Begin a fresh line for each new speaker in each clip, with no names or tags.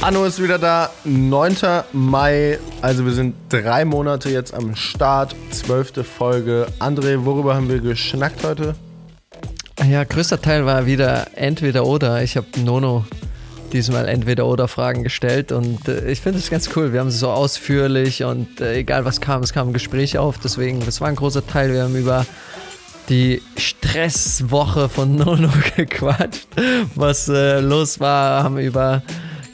Anno ist wieder da, 9. Mai, also wir sind drei Monate jetzt am Start, zwölfte Folge. André, worüber haben wir geschnackt heute?
Ja, größter Teil war wieder entweder oder. Ich habe Nono diesmal entweder oder Fragen gestellt und äh, ich finde es ganz cool. Wir haben sie so ausführlich und äh, egal was kam, es kam ein Gespräch auf. Deswegen, das war ein großer Teil. Wir haben über die Stresswoche von Nono gequatscht, was äh, los war, haben über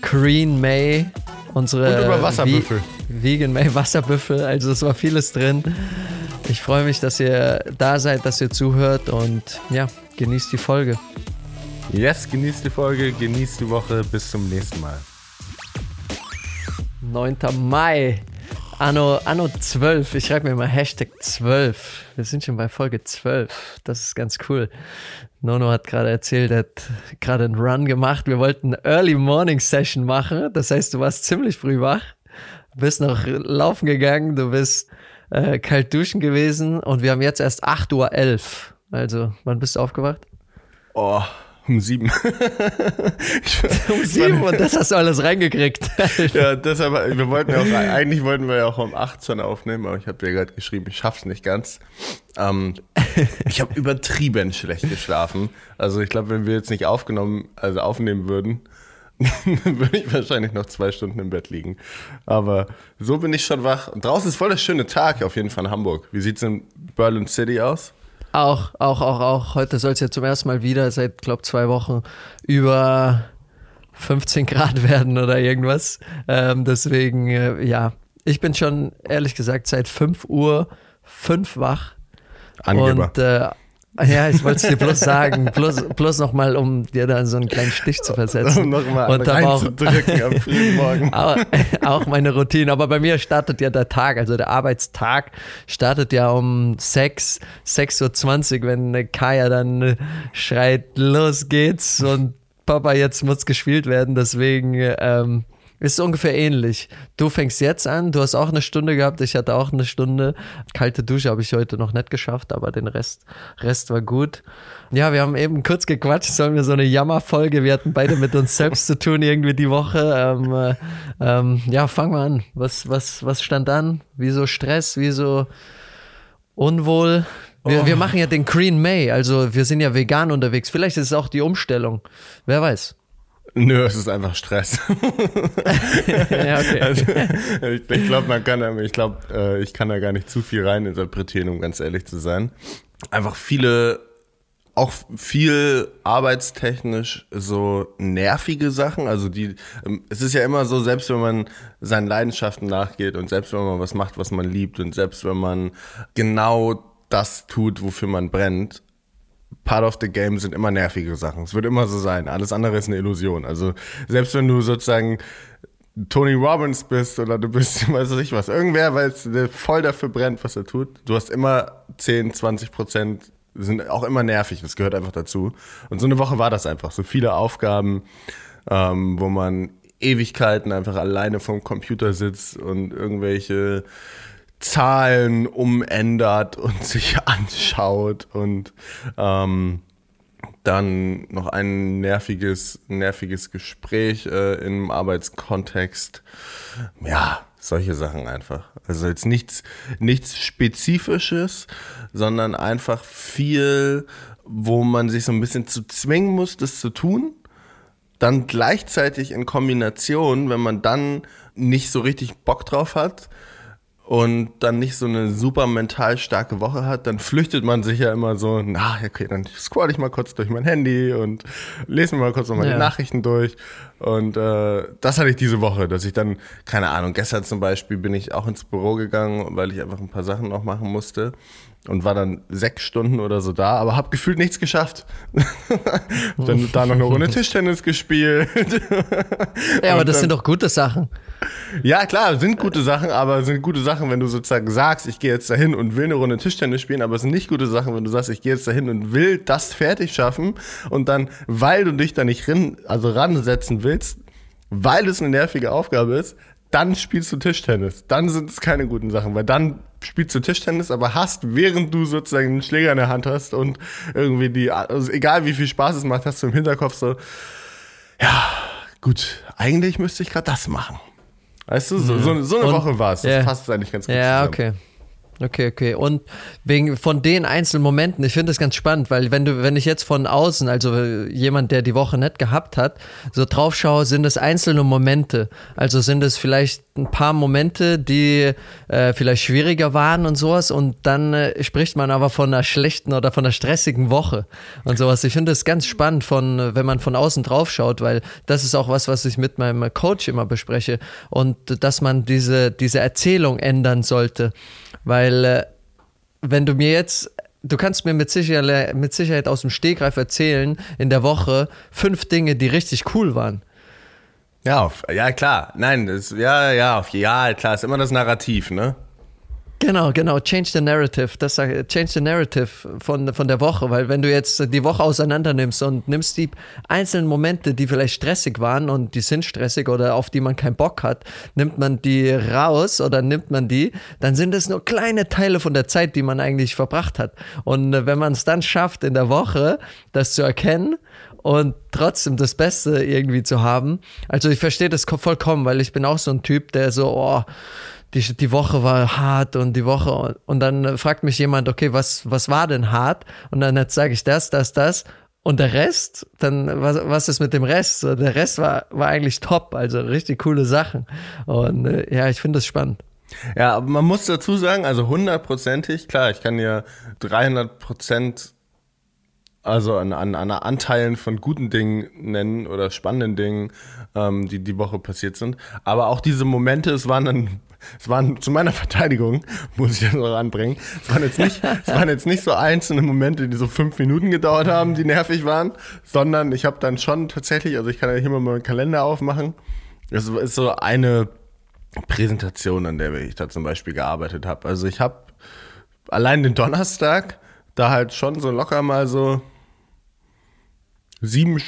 Green May, unsere
Und über Wasserbüffel.
Vegan May Wasserbüffel, also es war vieles drin. Ich freue mich, dass ihr da seid, dass ihr zuhört und ja, genießt die Folge.
Yes, genießt die Folge, genießt die Woche, bis zum nächsten Mal.
9. Mai. Anno, Anno 12. Ich schreibe mir mal Hashtag 12. Wir sind schon bei Folge 12. Das ist ganz cool. Nono hat gerade erzählt, er hat gerade einen Run gemacht. Wir wollten eine Early Morning Session machen. Das heißt, du warst ziemlich früh wach. Bist noch laufen gegangen. Du bist äh, kalt duschen gewesen. Und wir haben jetzt erst 8.11 Uhr. Also, wann bist du aufgewacht?
Oh, um sieben.
um sieben und das hast du alles reingekriegt.
ja, deshalb, wir wollten ja auch, eigentlich wollten wir ja auch um 18 aufnehmen, aber ich habe dir gerade geschrieben, ich schaff's nicht ganz. Ähm, ich habe übertrieben schlecht geschlafen. Also ich glaube, wenn wir jetzt nicht aufgenommen, also aufnehmen würden, würde ich wahrscheinlich noch zwei Stunden im Bett liegen. Aber so bin ich schon wach. Und draußen ist voll der schöne Tag auf jeden Fall in Hamburg. Wie sieht's in Berlin City aus?
Auch, auch, auch, auch. Heute soll es ja zum ersten Mal wieder seit, glaube zwei Wochen über 15 Grad werden oder irgendwas. Ähm, deswegen, äh, ja, ich bin schon ehrlich gesagt seit 5 Uhr 5 wach.
Angeber.
Und äh, ja, ich wollte es dir bloß sagen, bloß, bloß nochmal, um dir da so einen kleinen Stich zu versetzen.
Um nochmal
und aber auch,
reinzudrücken am frühen Morgen.
auch, auch meine Routine. Aber bei mir startet ja der Tag, also der Arbeitstag startet ja um 6, 6.20 Uhr, wenn Kaya dann schreit, los geht's und Papa, jetzt muss gespielt werden. Deswegen ähm, ist ungefähr ähnlich. Du fängst jetzt an, du hast auch eine Stunde gehabt, ich hatte auch eine Stunde. Kalte Dusche habe ich heute noch nicht geschafft, aber den Rest, Rest war gut. Ja, wir haben eben kurz gequatscht, sollen wir so eine Jammerfolge, wir hatten beide mit uns selbst zu tun irgendwie die Woche. Ähm, äh, ähm, ja, fangen wir an. Was, was, was stand an? Wieso Stress? Wieso unwohl? Wir,
Oh.
wir machen ja den Green May, also wir sind ja vegan unterwegs. Vielleicht ist es auch die Umstellung. Wer weiß.
Nö, es ist einfach Stress.
ja, okay.
Also, ich ich glaube, man kann, da- ich glaube, äh, ich kann da gar nicht zu viel rein interpretieren, um ganz ehrlich zu sein. Einfach viele, auch viel arbeitstechnisch so nervige Sachen. Also die, ähm, es ist ja immer so, selbst wenn man seinen Leidenschaften nachgeht und selbst wenn man was macht, was man liebt und selbst wenn man genau das tut, wofür man brennt, Part of the Game sind immer nervige Sachen. Es wird immer so sein. Alles andere ist eine Illusion. Also selbst wenn du sozusagen Tony Robbins bist oder du bist, weiß ich was, irgendwer, weil es voll dafür brennt, was er tut, du hast immer 10, 20 Prozent, sind auch immer nervig. Das gehört einfach dazu. Und so eine Woche war das einfach. So viele Aufgaben, ähm, wo man Ewigkeiten einfach alleine vom Computer sitzt und irgendwelche Zahlen umändert und sich anschaut und ähm, dann noch ein nerviges, nerviges Gespräch äh, im Arbeitskontext. Ja, solche Sachen einfach. Also jetzt nichts, nichts Spezifisches, sondern einfach viel, wo man sich so ein bisschen zu zwingen muss, das zu tun. Dann gleichzeitig in Kombination, wenn man dann nicht so richtig Bock drauf hat, und dann nicht so eine super mental starke Woche hat, dann flüchtet man sich ja immer so, na, okay, dann scroll ich mal kurz durch mein Handy und lese mir mal kurz nochmal
Ja.
die Nachrichten durch. Und äh, das hatte ich diese Woche, dass ich dann, keine Ahnung, gestern zum Beispiel bin ich auch ins Büro gegangen, weil ich einfach ein paar Sachen noch machen musste und war dann sechs Stunden oder so da, aber habe gefühlt nichts geschafft. dann da noch eine Runde Tischtennis gespielt.
Ja, aber
Und
das
dann-
sind doch gute Sachen.
ja, klar, sind gute Sachen, aber sind gute Sachen, wenn du sozusagen sagst, ich gehe jetzt dahin und will eine Runde Tischtennis spielen, aber es sind nicht gute Sachen, wenn du sagst, ich gehe jetzt dahin und will das fertig schaffen und dann, weil du dich da nicht rin, also ransetzen willst, weil es eine nervige Aufgabe ist, dann spielst du Tischtennis. Dann sind es keine guten Sachen, weil dann spielst du Tischtennis, aber hast, während du sozusagen einen Schläger in der Hand hast und irgendwie die, also egal wie viel Spaß es macht, hast du im Hinterkopf so, gut, eigentlich müsste ich gerade das machen. Weißt du, so, so, so eine
Und-
Woche war es. Das
ja.
passt eigentlich ganz gut
Ja,
zusammen.
okay. Okay, okay. Und wegen von den einzelnen Momenten, ich finde das ganz spannend, weil wenn du, wenn ich jetzt von außen, also äh, jemand, der die Woche nicht gehabt hat, so drauf schaue, sind es einzelne Momente. Also sind es vielleicht ein paar Momente, die äh, vielleicht schwieriger waren und sowas. Und dann äh, spricht man aber von einer schlechten oder von einer stressigen Woche und sowas. Ich finde das ganz spannend, von, äh, wenn man von außen drauf schaut, weil das ist auch was, was ich mit meinem Coach immer bespreche. Und äh, dass man diese, diese Erzählung ändern sollte. Weil äh, wenn du mir jetzt, du kannst mir mit Sicherheit, mit Sicherheit aus dem Stegreif erzählen, in der Woche fünf Dinge, die richtig cool waren.
Ja, auf, ja, klar. Nein, das, ja, ja, auf, ja, klar, ist immer das Narrativ, ne?
Genau, genau. Change the narrative. Das change the narrative von, von der Woche, weil wenn du jetzt die Woche auseinander nimmst und nimmst die einzelnen Momente, die vielleicht stressig waren und die sind stressig oder auf die man keinen Bock hat, nimmt man die raus oder nimmt man die, dann sind es nur kleine Teile von der Zeit, die man eigentlich verbracht hat. Und äh, wenn man es dann schafft in der Woche, das zu erkennen und trotzdem das Beste irgendwie zu haben. Also ich verstehe das ko- vollkommen, weil ich bin auch so ein Typ, der so, oh, die, die Woche war hart und die Woche und dann fragt mich jemand, okay, was, was war denn hart? Und dann sage ich das, das, das. Und der Rest, dann, was, was ist mit dem Rest? Der Rest war, war eigentlich top, also richtig coole Sachen. Und äh, ja, ich finde das spannend.
Ja, aber man muss dazu sagen, also hundertprozentig, klar, ich kann dir 300 Prozent also an, an, an Anteilen von guten Dingen nennen oder spannenden Dingen, ähm, die die Woche passiert sind. Aber auch diese Momente, es waren dann, es waren zu meiner Verteidigung, muss ich das noch anbringen, es waren jetzt nicht, es waren jetzt nicht so einzelne Momente, die so fünf Minuten gedauert haben, die nervig waren, sondern ich habe dann schon tatsächlich, also ich kann ja hier mal meinen Kalender aufmachen, das ist so eine Präsentation, an der ich da zum Beispiel gearbeitet habe. Also ich habe allein den Donnerstag da halt schon so locker mal so sieben,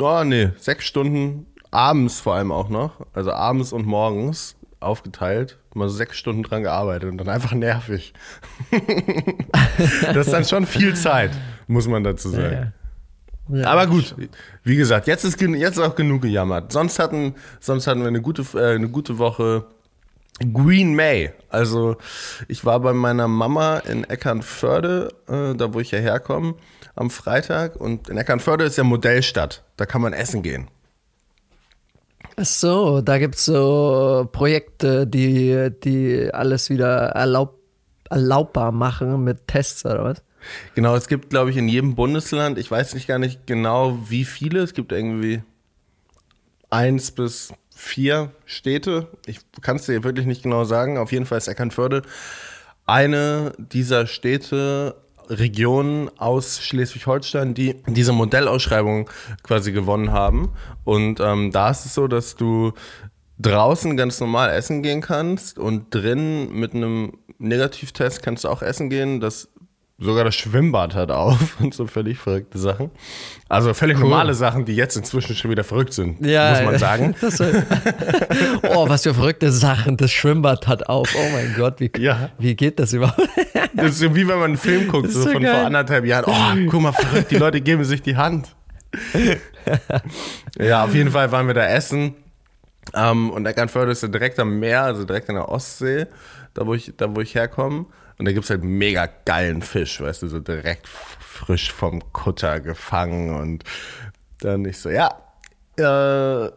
oh nee, sechs Stunden abends vor allem auch noch, also abends und morgens aufgeteilt, mal sechs Stunden dran gearbeitet und dann einfach nervig. das ist dann schon viel Zeit, muss man dazu sagen.
Ja,
Aber gut, wie gesagt, jetzt ist, jetzt ist auch genug gejammert. Sonst hatten, sonst hatten wir eine gute, äh, eine gute Woche. Green May. Also ich war bei meiner Mama in Eckernförde, äh, da wo ich ja herkomme, am Freitag. Und in Eckernförde ist ja Modellstadt. Da kann man essen gehen.
Ach so, da gibt's so Projekte, die, die alles wieder erlaub, erlaubbar machen mit Tests oder was?
Genau, es gibt, glaube ich, in jedem Bundesland, ich weiß nicht gar nicht genau, wie viele. Es gibt irgendwie eins bis vier Städte. Ich kann es dir wirklich nicht genau sagen. Auf jeden Fall ist Eckernförde eine dieser Städte, Regionen aus Schleswig-Holstein, die diese Modellausschreibung quasi gewonnen haben. Und ähm, da ist es so, dass du draußen ganz normal essen gehen kannst und drin mit einem Negativtest kannst du auch essen gehen. Das sogar das Schwimmbad hat auf und so völlig verrückte Sachen. Also völlig normale Sachen, die jetzt inzwischen schon wieder verrückt sind, muss man sagen.
Oh, was für verrückte Sachen. Das Schwimmbad hat auf. Oh mein Gott, wie,
Ja.
wie geht das überhaupt?
Das ist so wie wenn man einen Film guckt, so
so
von
geil.
vor anderthalb Jahren. Oh, guck mal, verrückt, die Leute geben sich die Hand. ja, auf jeden Fall waren wir da essen. Ähm, und Eckernförde ist ja direkt am Meer, also direkt an der Ostsee, da wo ich, da wo ich herkomme. Und da gibt's halt mega geilen Fisch, weißt du, so direkt frisch vom Kutter gefangen. Und dann ich so, ja, äh,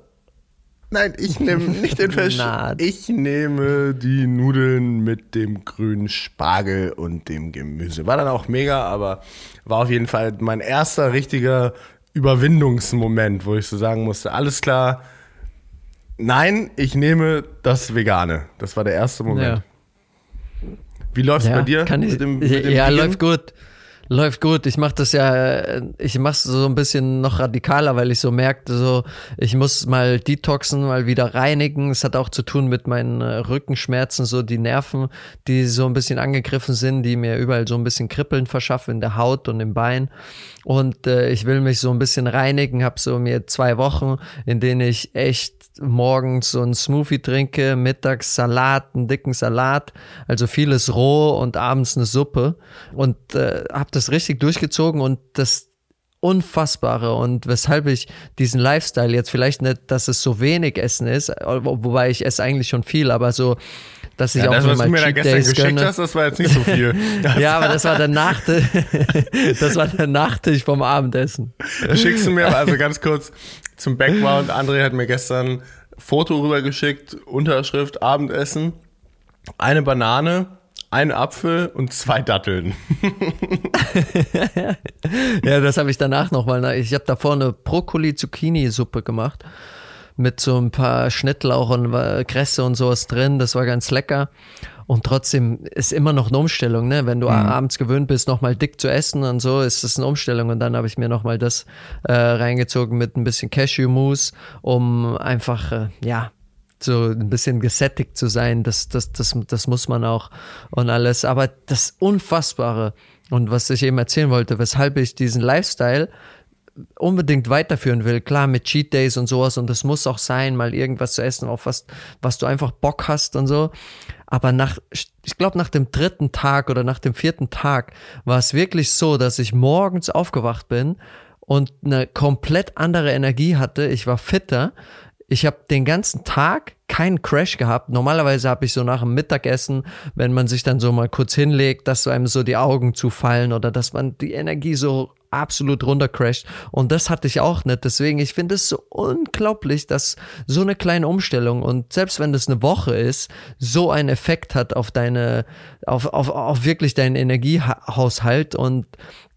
nein, ich nehme nicht den Fisch. Ich nehme die Nudeln mit dem grünen Spargel und dem Gemüse. War dann auch mega, aber war auf jeden Fall mein erster richtiger Überwindungsmoment, wo ich so sagen musste, alles klar, nein, ich nehme das Vegane. Das war der erste Moment.
Ja.
Wie läuft's bei dir?
Kann ich,
dem,
ja,
Vegan?
läuft gut. Läuft gut. Ich mache das ja, ich mache es so ein bisschen noch radikaler, weil ich so merkte, so ich muss mal detoxen, mal wieder reinigen. Es hat auch zu tun mit meinen äh, Rückenschmerzen, so die Nerven, die so ein bisschen angegriffen sind, die mir überall so ein bisschen Kribbeln verschaffen in der Haut und im Bein. Und äh, ich will mich so ein bisschen reinigen, habe so mir zwei Wochen, in denen ich echt morgens so einen Smoothie trinke, mittags Salat, einen dicken Salat, also vieles roh und abends eine Suppe. Und äh, habe das richtig durchgezogen und das Unfassbare und weshalb ich diesen Lifestyle jetzt vielleicht nicht, dass es so wenig Essen ist, wobei ich esse eigentlich schon viel, aber so, dass ich
Ja,
auch
das, was
mal
du mir da gestern
Days
geschickt
gönne.
hast, das war jetzt nicht so viel.
Ja, aber das war der Nachtisch, das war der Nachtisch vom Abendessen.
Schickst du mir, also ganz kurz zum Background, André hat mir gestern ein Foto rübergeschickt, Unterschrift, Abendessen, eine Banane, ein Apfel und zwei Datteln.
Ja, das habe ich danach nochmal. Ich habe davor eine Brokkoli-Zucchini-Suppe gemacht. Mit so ein paar Schnittlauch und äh, Kresse und sowas drin. Das war ganz lecker. Und trotzdem ist immer noch eine Umstellung, ne? Wenn du abends gewöhnt bist, nochmal dick zu essen und so, ist das eine Umstellung. Und dann habe ich mir nochmal das äh, reingezogen mit ein bisschen Cashew-Mousse, um einfach, äh, ja, so ein bisschen gesättigt zu sein, das, das, das, das muss man auch und alles. Aber das Unfassbare und was ich eben erzählen wollte, weshalb ich diesen Lifestyle unbedingt weiterführen will, klar mit Cheat Days und sowas und das muss auch sein, mal irgendwas zu essen, auf was, was du einfach Bock hast und so. Aber nach, ich glaube nach dem dritten Tag oder nach dem vierten Tag war es wirklich so, dass ich morgens aufgewacht bin und eine komplett andere Energie hatte. Ich war fitter. Ich habe den ganzen Tag keinen Crash gehabt. Normalerweise habe ich so nach dem Mittagessen, wenn man sich dann so mal kurz hinlegt, dass so einem so die Augen zufallen oder dass man die Energie so absolut runtercrasht. Und das hatte ich auch nicht. Deswegen, ich finde es so unglaublich, dass so eine kleine Umstellung und selbst wenn das eine Woche ist, so einen Effekt hat auf deine, auf, auf, auf wirklich deinen Energiehaushalt. Und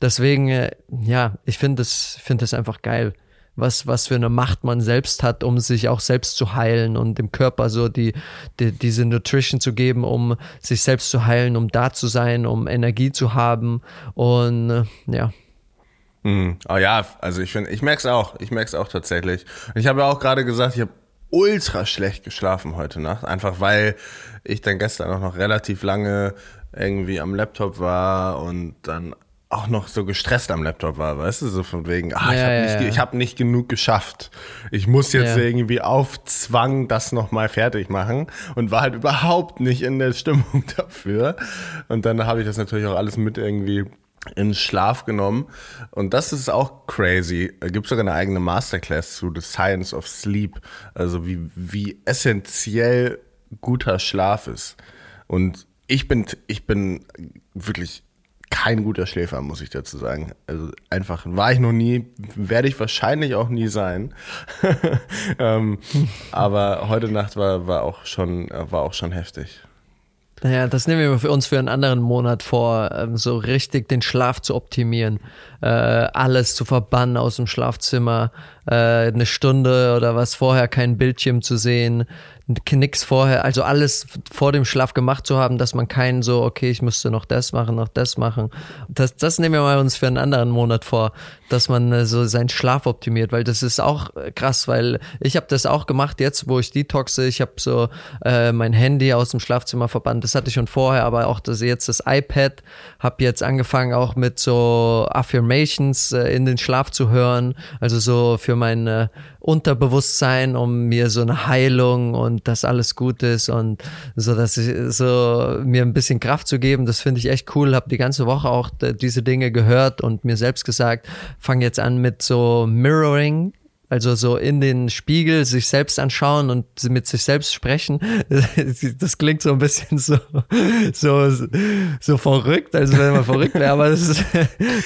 deswegen, äh, ja, ich finde es, finde einfach geil was, was für eine Macht man selbst hat, um sich auch selbst zu heilen und dem Körper so die, die, diese Nutrition zu geben, um sich selbst zu heilen, um da zu sein, um Energie zu haben. Und äh, ja,
Hm. Oh ja, also ich finde, ich merke es auch. Ich merke es auch tatsächlich. Und ich habe ja auch gerade gesagt, ich habe ultra schlecht geschlafen heute Nacht, einfach weil ich dann gestern auch noch relativ lange irgendwie am Laptop war und dann auch noch so gestresst am Laptop war, weißt du, so von wegen, ah, ich
Ja,
habe
ja,
nicht,
ja.
ich hab nicht genug geschafft. Ich muss jetzt
Ja.
irgendwie auf Zwang das nochmal fertig machen und war halt überhaupt nicht in der Stimmung dafür. Und dann habe ich das natürlich auch alles mit irgendwie in Schlaf genommen. Und das ist auch crazy. Gibt sogar eine eigene Masterclass zu The Science of Sleep. Also wie, wie essentiell guter Schlaf ist. Und ich bin, ich bin wirklich kein guter Schläfer, muss ich dazu sagen. Also einfach war ich noch nie, werde ich wahrscheinlich auch nie sein. ähm, aber heute Nacht war, war auch schon, war auch schon heftig.
Naja, das nehmen wir für uns für einen anderen Monat vor, ähm, so richtig den Schlaf zu optimieren, äh, alles zu verbannen aus dem Schlafzimmer, äh, eine Stunde oder was vorher kein Bildschirm zu sehen, nix vorher, also alles vor dem Schlaf gemacht zu haben, dass man keinen so, okay, ich müsste noch das machen, noch das machen. Das, das nehmen wir mal uns für einen anderen Monat vor, dass man äh, so seinen Schlaf optimiert, weil das ist auch äh, krass, weil ich habe das auch gemacht jetzt, wo ich detoxe. Ich habe so äh, mein Handy aus dem Schlafzimmer verbannt. Das hatte ich schon vorher, aber auch das jetzt das iPad. Habe jetzt angefangen auch mit so Affirmations äh, in den Schlaf zu hören, also so für mein äh, Unterbewusstsein, um mir so eine Heilung und dass alles gut ist und so, dass ich so mir ein bisschen Kraft zu geben. Das finde ich echt cool. Habe die ganze Woche auch äh, diese Dinge gehört und mir selbst gesagt, fange jetzt an mit so Mirroring. Also so in den Spiegel sich selbst anschauen und mit sich selbst sprechen. Das klingt so ein bisschen so, so, so verrückt, als wenn man verrückt wäre. Aber das, ist,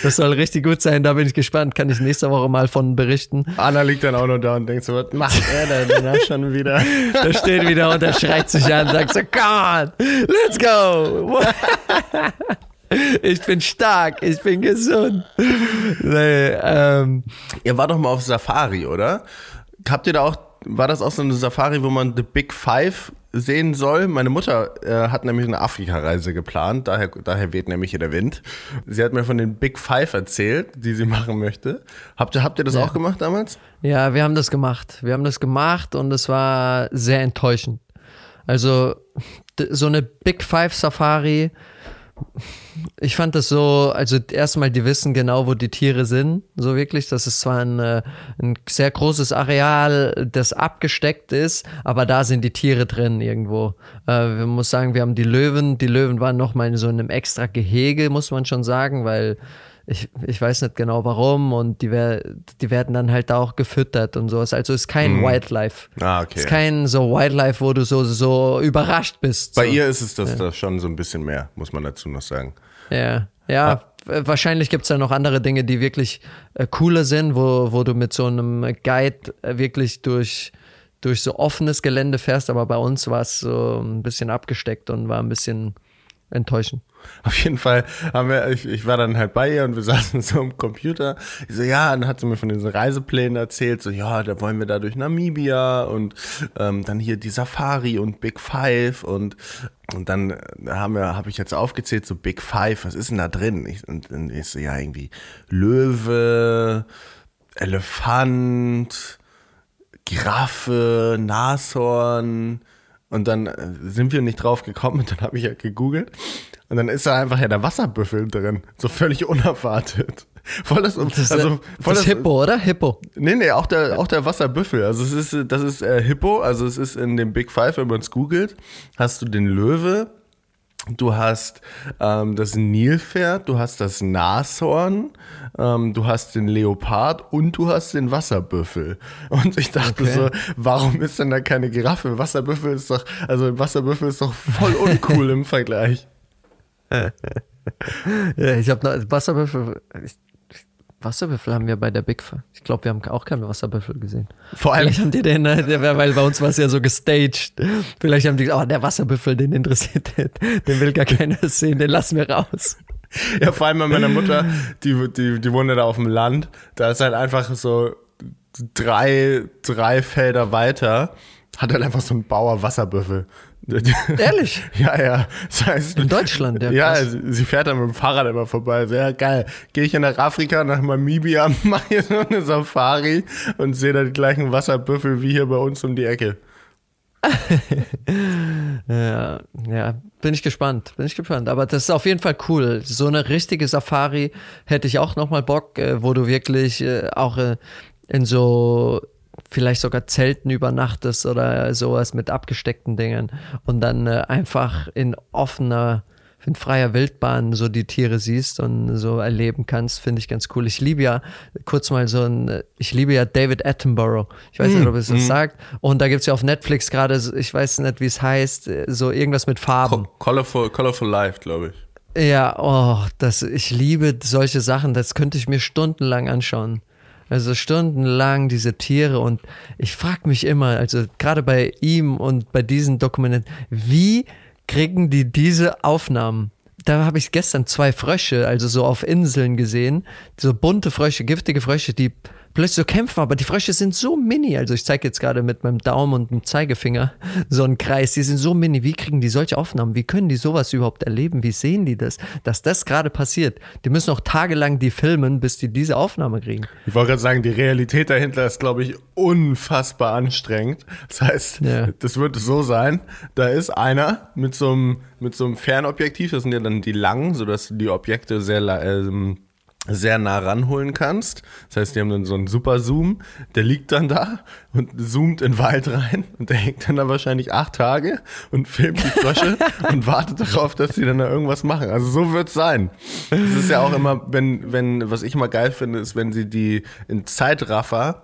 das soll richtig gut sein. Da bin ich gespannt. Kann ich nächste Woche mal von berichten.
Anna liegt dann auch noch da und denkt so, was macht er denn da schon wieder?
Da steht wieder und er schreit sich an und sagt so, on, let's go. Ich bin stark, ich bin gesund. Nee, ähm,
Ihr war doch mal auf Safari, oder? Habt ihr da auch, war das auch so eine Safari, wo man The Big Five sehen soll? Meine Mutter äh, hat nämlich eine Afrika-Reise geplant, daher, daher weht nämlich hier der Wind. Sie hat mir von den Big Five erzählt, die sie machen möchte. Habt ihr, habt ihr das
Ja.
auch gemacht damals?
Ja, wir haben das gemacht. Wir haben das gemacht und es war sehr enttäuschend. Also so eine Big Five Safari, ich fand das so, also erstmal, die wissen genau, wo die Tiere sind, so wirklich. Das ist zwar ein, äh, ein sehr großes Areal, das abgesteckt ist, aber da sind die Tiere drin irgendwo. Äh, ich muss sagen, wir haben die Löwen, die Löwen waren nochmal in so einem extra Gehege, muss man schon sagen, weil ich, ich weiß nicht genau warum und die, wer, die werden dann halt auch gefüttert und sowas. Also ist kein Wildlife.
Ah, okay.
Ist kein so Wildlife, wo du so, so überrascht bist.
Bei
so.
ihr ist es das, das schon so ein bisschen mehr, muss man dazu noch sagen.
Ja, ja. äh, Wahrscheinlich gibt's ja noch andere Dinge, die wirklich äh, cooler sind, wo, wo du mit so einem Guide äh, wirklich durch, durch so offenes Gelände fährst, aber bei uns war es so ein bisschen abgesteckt und war ein bisschen enttäuschend.
Auf jeden Fall haben wir, ich, ich war dann halt bei ihr und wir saßen so am Computer. Ich so, ja, und dann hat sie mir von diesen Reiseplänen erzählt, so, ja, da wollen wir da durch Namibia und ähm, dann hier die Safari und Big Five und und dann haben wir, habe ich jetzt aufgezählt, so Big Five, was ist denn da drin? Ich, und dann ist so, ja, irgendwie Löwe, Elefant, Giraffe, Nashorn. Und dann äh, sind wir nicht drauf gekommen und dann habe ich ja gegoogelt. Und dann ist da einfach ja der Wasserbüffel drin. So völlig unerwartet. Voll das,
Das
also, voll
das ist Hippo, oder? Hippo.
Nee, nee, auch der, auch der Wasserbüffel. Also es ist, das ist äh, Hippo, also es ist in dem Big Five, wenn man es googelt, hast du den Löwe, du hast ähm, das Nilpferd, du hast das Nashorn, ähm, du hast den Leopard und du hast den Wasserbüffel. Und ich dachte
Okay.
so, warum ist denn da keine Giraffe? Wasserbüffel ist doch, also Wasserbüffel ist doch voll uncool im Vergleich.
Ja, ich habe noch Wasserbüffel. Wasserbüffel haben wir bei der Big Five. Ich glaube, wir haben auch keine Wasserbüffel gesehen.
Vor allem,
Vielleicht haben die den, äh, weil bei uns war es ja so gestaged. Vielleicht haben die gesagt, oh, der Wasserbüffel, den interessiert, den, den will gar keiner sehen, den lassen wir raus.
Ja, vor allem bei meiner Mutter, die, die, die wohnt ja da auf dem Land, da ist halt einfach so drei, drei Felder weiter, hat halt einfach so ein Bauer Wasserbüffel.
Ehrlich?
Ja, ja. Das heißt,
In Deutschland, ja.
ja,
krass.
sie, sie fährt dann mit dem Fahrrad immer vorbei. Sehr geil. Gehe ich nach Afrika, nach Namibia, mache hier so eine Safari und sehe da die gleichen Wasserbüffel wie hier bei uns um die Ecke.
Ja, ja, bin ich gespannt, bin ich gespannt. Aber das ist auf jeden Fall cool. So eine richtige Safari hätte ich auch nochmal Bock, äh, wo du wirklich äh, auch äh, in so vielleicht sogar Zelten übernachtest oder sowas mit abgesteckten Dingen und dann äh, einfach in offener, in freier Wildbahn so die Tiere siehst und so erleben kannst, finde ich ganz cool. Ich liebe ja, kurz mal so ein, ich liebe ja David Attenborough. Ich weiß nicht, ob es das sagt. Und da gibt's ja auf Netflix gerade, ich weiß nicht, wie es heißt, so irgendwas mit Farben.
Co- Colorful, colorful Life, glaube ich.
Ja, oh, das, ich liebe solche Sachen, das könnte ich mir stundenlang anschauen. Also stundenlang diese Tiere und ich frage mich immer, also gerade bei ihm und bei diesen Dokumenten, wie kriegen die diese Aufnahmen? Da habe ich gestern zwei Frösche, also so auf Inseln gesehen, so bunte Frösche, giftige Frösche, die plötzlich so kämpfen, aber die Frösche sind so mini. Also ich zeige jetzt gerade mit meinem Daumen und dem Zeigefinger so einen Kreis. Die sind so mini. Wie kriegen die solche Aufnahmen? Wie können die sowas überhaupt erleben? Wie sehen die das? Dass das gerade passiert. Die müssen auch tagelang die filmen, bis die diese Aufnahme kriegen.
Ich wollte gerade sagen, die Realität dahinter ist, glaube ich, unfassbar anstrengend. Das heißt,
Ja.
das wird so sein, da ist einer mit so einem, mit so einem Fernobjektiv, das sind ja dann die langen, sodass die Objekte sehr, ähm, sehr nah ranholen kannst. Das heißt, die haben dann so einen super Zoom, der liegt dann da und zoomt in den Wald rein und der hängt dann da wahrscheinlich acht Tage und filmt die Frösche und wartet darauf, dass sie dann da irgendwas machen. Also so wird's sein. Das ist ja auch immer, wenn, wenn, was ich immer geil finde, ist, wenn sie die in Zeitraffer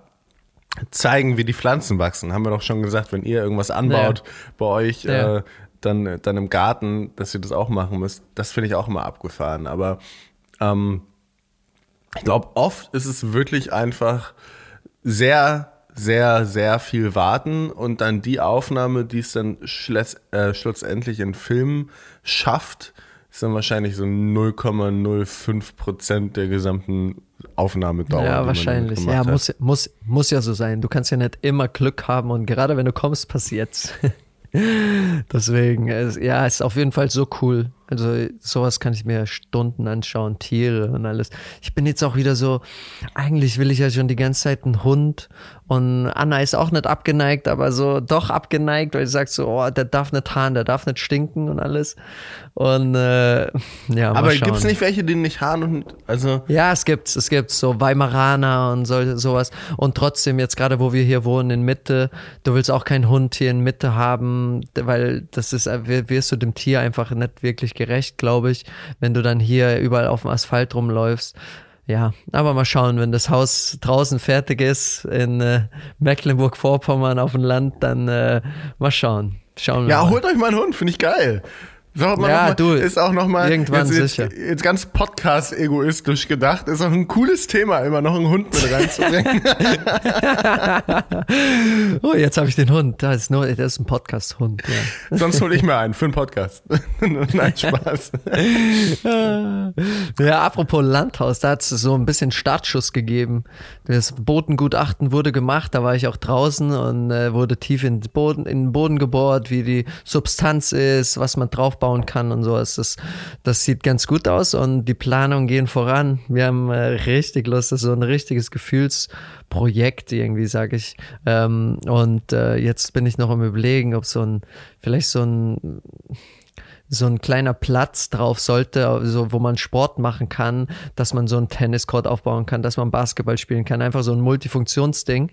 zeigen, wie die Pflanzen wachsen. Haben wir doch schon gesagt, wenn ihr irgendwas anbaut bei euch,
Ja.
äh, dann, dann im Garten, dass ihr das auch machen müsst. Das finde ich auch immer abgefahren. Aber ähm, ich glaube, oft ist es wirklich einfach sehr, sehr, sehr viel warten und dann die Aufnahme, die es dann äh, schlussendlich in Filmen schafft, ist dann wahrscheinlich so 0,05 Prozent der gesamten Aufnahmedauer.
ja, wahrscheinlich. Ja,
hat.
muss, muss, muss ja so sein. Du kannst ja nicht immer Glück haben und gerade wenn du kommst, passiert's. Deswegen, es, ja, ist auf jeden Fall so cool. Also sowas kann ich mir Stunden anschauen, Tiere und alles. Ich bin jetzt auch wieder so, eigentlich will ich ja schon die ganze Zeit einen Hund und Anna ist auch nicht abgeneigt, aber so doch abgeneigt, weil sie sagt so, oh, der darf nicht haaren, der darf nicht stinken und alles. Und äh, ja, mal
Aber gibt es nicht welche, die nicht Haaren und also
Ja, es gibt's, es gibt's so Weimaraner und so, sowas. Und trotzdem, jetzt gerade wo wir hier wohnen in Mitte, du willst auch keinen Hund hier in Mitte haben, weil das ist, äh, wirst du dem Tier einfach nicht wirklich gerecht, glaube ich, wenn du dann hier überall auf dem Asphalt rumläufst. Ja, aber mal schauen, wenn das Haus draußen fertig ist in äh, Mecklenburg-Vorpommern auf dem Land, dann äh, mal schauen. Schauen wir
Ja,
mal.
holt euch mal einen Hund, finde ich geil. Mal
Ja,
mal,
du,
ist auch nochmal
irgendwann
jetzt, jetzt,
sicher.
jetzt ganz Podcast-egoistisch gedacht, ist auch ein cooles Thema, immer noch einen Hund mit reinzubringen.
Oh, jetzt habe ich den Hund. Das ist, nur, das ist ein Podcast-Hund. Ja.
Sonst hole ich mir einen für einen Podcast. Nein, Spaß.
Ja, apropos Landhaus, da hat es so ein bisschen Startschuss gegeben. Das Bodengutachten wurde gemacht, da war ich auch draußen und äh, wurde tief in den, Boden, in den Boden gebohrt, wie die Substanz ist, was man draufbauen kann und so. Das, ist, das sieht ganz gut aus und die Planungen gehen voran. Wir haben äh, richtig Lust, das ist so ein richtiges Gefühlsprojekt irgendwie, sage ich. Ähm, und äh, jetzt bin ich noch am überlegen, ob so ein, vielleicht so ein so ein kleiner Platz drauf sollte, so, wo man Sport machen kann, dass man so einen Tenniscourt aufbauen kann, dass man Basketball spielen kann, einfach so ein Multifunktionsding.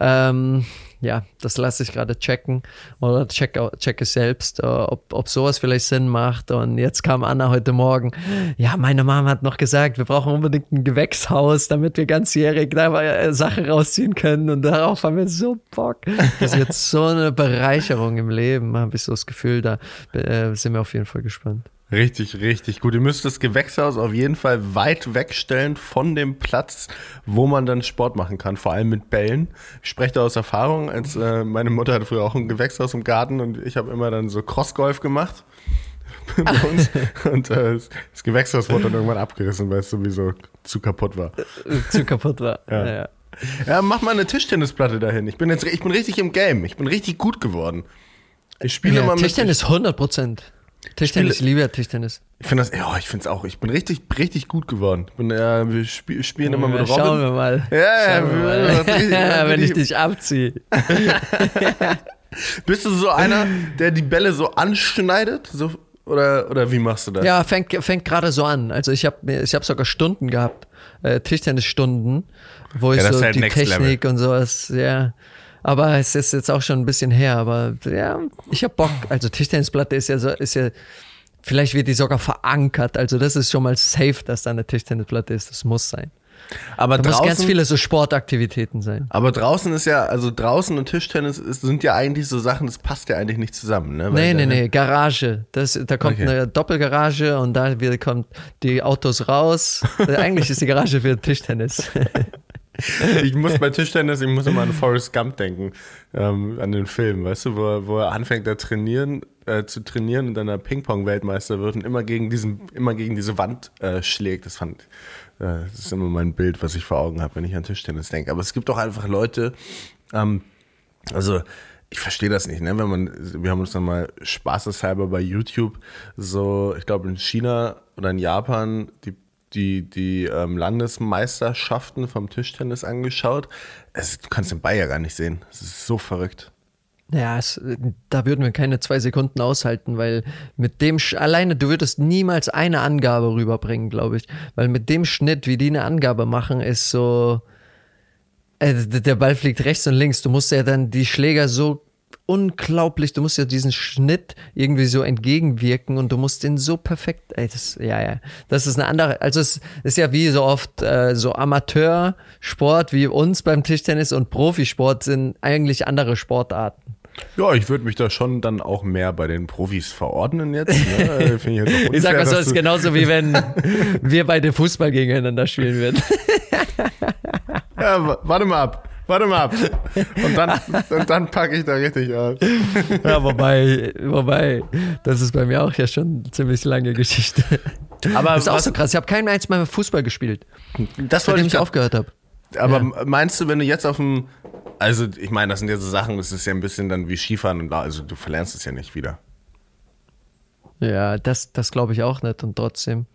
Ähm, ja, das lasse ich gerade checken oder check, check es selbst, äh, ob, ob sowas vielleicht Sinn macht. Und jetzt kam Anna heute Morgen. Ja, meine Mama hat noch gesagt, wir brauchen unbedingt ein Gewächshaus, damit wir ganzjährig da äh, Sachen rausziehen können. Und darauf haben wir so Bock. Das ist jetzt so eine Bereicherung im Leben, habe ich so das Gefühl. Da äh, sind wir auf jeden Fall gespannt.
Richtig, richtig gut. Ihr müsst das Gewächshaus auf jeden Fall weit wegstellen von dem Platz, wo man dann Sport machen kann, vor allem mit Bällen. Ich spreche da aus Erfahrung, als äh, meine Mutter hatte früher auch ein Gewächshaus im Garten und ich habe immer dann so Crossgolf gemacht bei uns. Und äh, das Gewächshaus wurde dann irgendwann abgerissen, weil es sowieso zu kaputt war.
Zu kaputt war.
Ja.
Ja. Ja.
Mach mal eine Tischtennisplatte dahin. Ich bin jetzt, ich bin richtig im Game. Ich bin richtig gut geworden. Ich spiele
Ja,
immer mit.
Tischtennis 100 Prozent. Tischtennis, ich liebe ja Tischtennis.
Ich finde das, ja, ich finde es auch. Ich bin richtig, richtig gut geworden. Ich bin, äh, wir spiel, spielen immer mit Robin.
Schauen wir mal.
Ja,
Schauen wir mal.
richtig-
Wenn ich dich abziehe.
Bist du so einer, der die Bälle so anschneidet? So, oder, oder wie machst du das?
Ja, fängt, fängt gerade so an. Also ich habe ich hab sogar Stunden gehabt, äh, Tischtennisstunden, wo ich
Ja, das
so
halt
die Technik und sowas, ja. Aber es ist jetzt auch schon ein bisschen her, aber ja, ich habe Bock. Also Tischtennisplatte ist ja so, ist ja, vielleicht wird die sogar verankert. Also das ist schon mal safe, dass da eine Tischtennisplatte ist. Das muss sein.
aber
Da muss
draußen,
ganz viele so Sportaktivitäten sein.
aber draußen ist ja, also draußen und Tischtennis ist, sind ja eigentlich so Sachen, das passt ja eigentlich nicht zusammen, ne?
Nee,
Weil
nee, nee, Garage. Das, da kommt
Okay.
eine Doppelgarage und da kommt die Autos raus. Äh, Eigentlich ist die Garage für Tischtennis.
Ich muss bei Tischtennis, ich muss immer an Forrest Gump denken, ähm, an den Film, weißt du, wo, er- wo er anfängt da trainieren, äh, zu trainieren und dann der Ping-Pong-Weltmeister wird und immer gegen diesen, immer gegen diese Wand äh, schlägt. Das fand, äh, das ist immer mein Bild, was ich vor Augen habe, wenn ich an Tischtennis denke. Aber es gibt auch einfach Leute, ähm, also ich verstehe das nicht, ne? Wenn man, wir haben uns dann mal spaßeshalber bei YouTube so, ich glaube in China oder in Japan die die, die ähm, Landesmeisterschaften vom Tischtennis angeschaut. Es, du kannst den Ball ja gar nicht sehen. Es ist so verrückt.
Ja, es, da würden wir keine zwei Sekunden aushalten, weil mit dem, Sch alleine, du würdest niemals eine Angabe rüberbringen, glaube ich. Weil mit dem Schnitt, wie die eine Angabe machen, ist so, äh, der Ball fliegt rechts und links. Du musst ja dann die Schläger so unglaublich, du musst ja diesen Schnitt irgendwie so entgegenwirken und du musst den so perfekt, ey, das, ja, ja, das ist eine andere, also es ist ja wie so oft äh, so Amateursport wie uns beim Tischtennis und Profisport sind eigentlich andere Sportarten.
Ja, ich würde mich da schon dann auch mehr bei den Profis verordnen jetzt. Ne? Finde ich, jetzt auch
Ich sag
unfair,
mal so, es ist genauso wie wenn wir beide Fußball gegeneinander spielen würden.
Ja, wa- warte mal ab. Warte mal ab. Und dann, und dann packe ich da richtig aus.
Ja, wobei, wobei, das ist bei mir auch ja schon eine ziemlich lange Geschichte.
Aber
Das ist auch so krass. Ich habe kein einziges Mal Fußball gespielt,
Das wollte ich
ich
grad-
aufgehört habe.
Aber meinst du, wenn du jetzt auf dem, also ich meine, das sind ja so Sachen, das ist ja ein bisschen dann wie Skifahren und also du verlernst es ja nicht wieder.
Ja, das, das glaube ich auch nicht. Und trotzdem,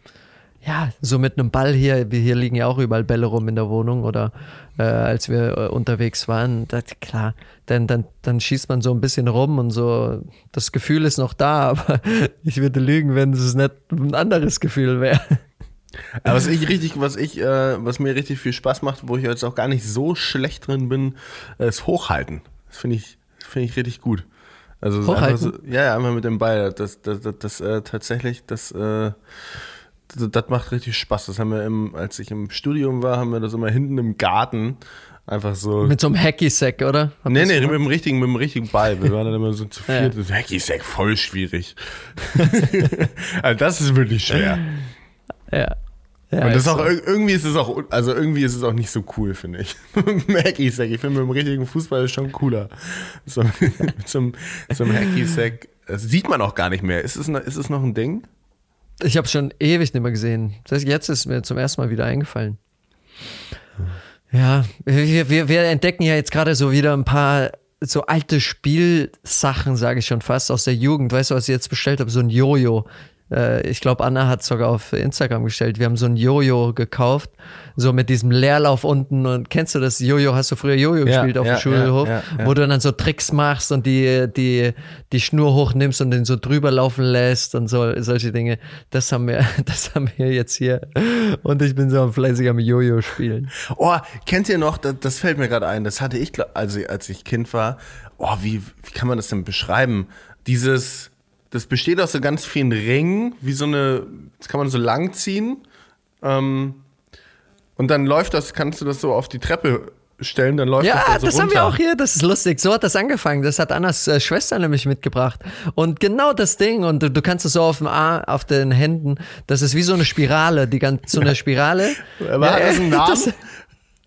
ja, so mit einem Ball hier, wir hier liegen ja auch überall Bälle rum in der Wohnung oder äh, als wir äh, unterwegs waren, das, klar, dann, dann, dann schießt man so ein bisschen rum und so, das Gefühl ist noch da, aber ich würde lügen, wenn es nicht ein anderes Gefühl wäre.
Aber was ich richtig, was ich, äh, was mir richtig viel Spaß macht, wo ich jetzt auch gar nicht so schlecht drin bin, ist Hochhalten. Das finde ich, finde ich richtig gut. Also so, ja, ja, einfach mit dem Ball. Das, das, das, das äh, tatsächlich, das, äh, das, macht richtig Spaß. Das haben wir im, als ich im Studium war, haben wir das immer hinten im Garten einfach so.
Mit so einem Hacky-Sack, oder? Habt
Nee, nee, mit dem richtigen, mit dem richtigen Ball. Wir waren dann immer so zu viert. Hacky ja voll schwierig. also das ist wirklich schwer.
Ja. ja
Und das ist auch
so.
ir- irgendwie ist es auch, also irgendwie ist es auch nicht so cool, finde ich. Mit dem Hacky-Sack. Ich finde mit dem richtigen Fußball ist schon cooler. So, mit so einem, so einem Hacky-Sack. Das sieht man auch gar nicht mehr. Ist es, noch- ist es noch ein Ding?
Ich habe schon ewig nicht mehr gesehen. Das, jetzt ist mir zum ersten Mal wieder eingefallen. Ja, wir, wir, wir entdecken ja jetzt gerade so wieder ein paar so alte Spielsachen, sage ich schon fast, aus der Jugend. Weißt du, was ich jetzt bestellt habe? So ein Jojo. Äh, Ich glaube, Anna hat sogar auf Instagram gestellt. Wir haben so ein Jojo gekauft, so mit diesem Leerlauf unten. Und kennst du das Jojo? Hast du früher Jojo
Ja,
gespielt auf
ja,
dem Schulhof?
ja, ja, ja.
Wo du dann so Tricks machst und die, die, die Schnur hochnimmst und den so drüber laufen lässt und so, solche Dinge. Das haben wir, das haben wir jetzt hier. Und ich bin so am fleißig am Jojo spielen.
Oh, kennt ihr noch, das, das fällt mir gerade ein, das hatte ich, also als ich Kind war, oh, wie, wie kann man das denn beschreiben? Dieses, das besteht aus so ganz vielen Ringen, wie so eine, das kann man so lang ziehen. Ähm, und dann läuft das, kannst du das so auf die Treppe stellen, dann läuft
Ja,
das da so
das haben wir
runter.
auch hier. Das ist lustig. So hat das angefangen. Das hat Annas äh, Schwester nämlich mitgebracht. Und genau das Ding. Und du, du kannst es so auf dem A, auf den Händen. Das ist wie so eine Spirale. Die ganz so eine Spirale.
Aber hat das einen Namen?
Das,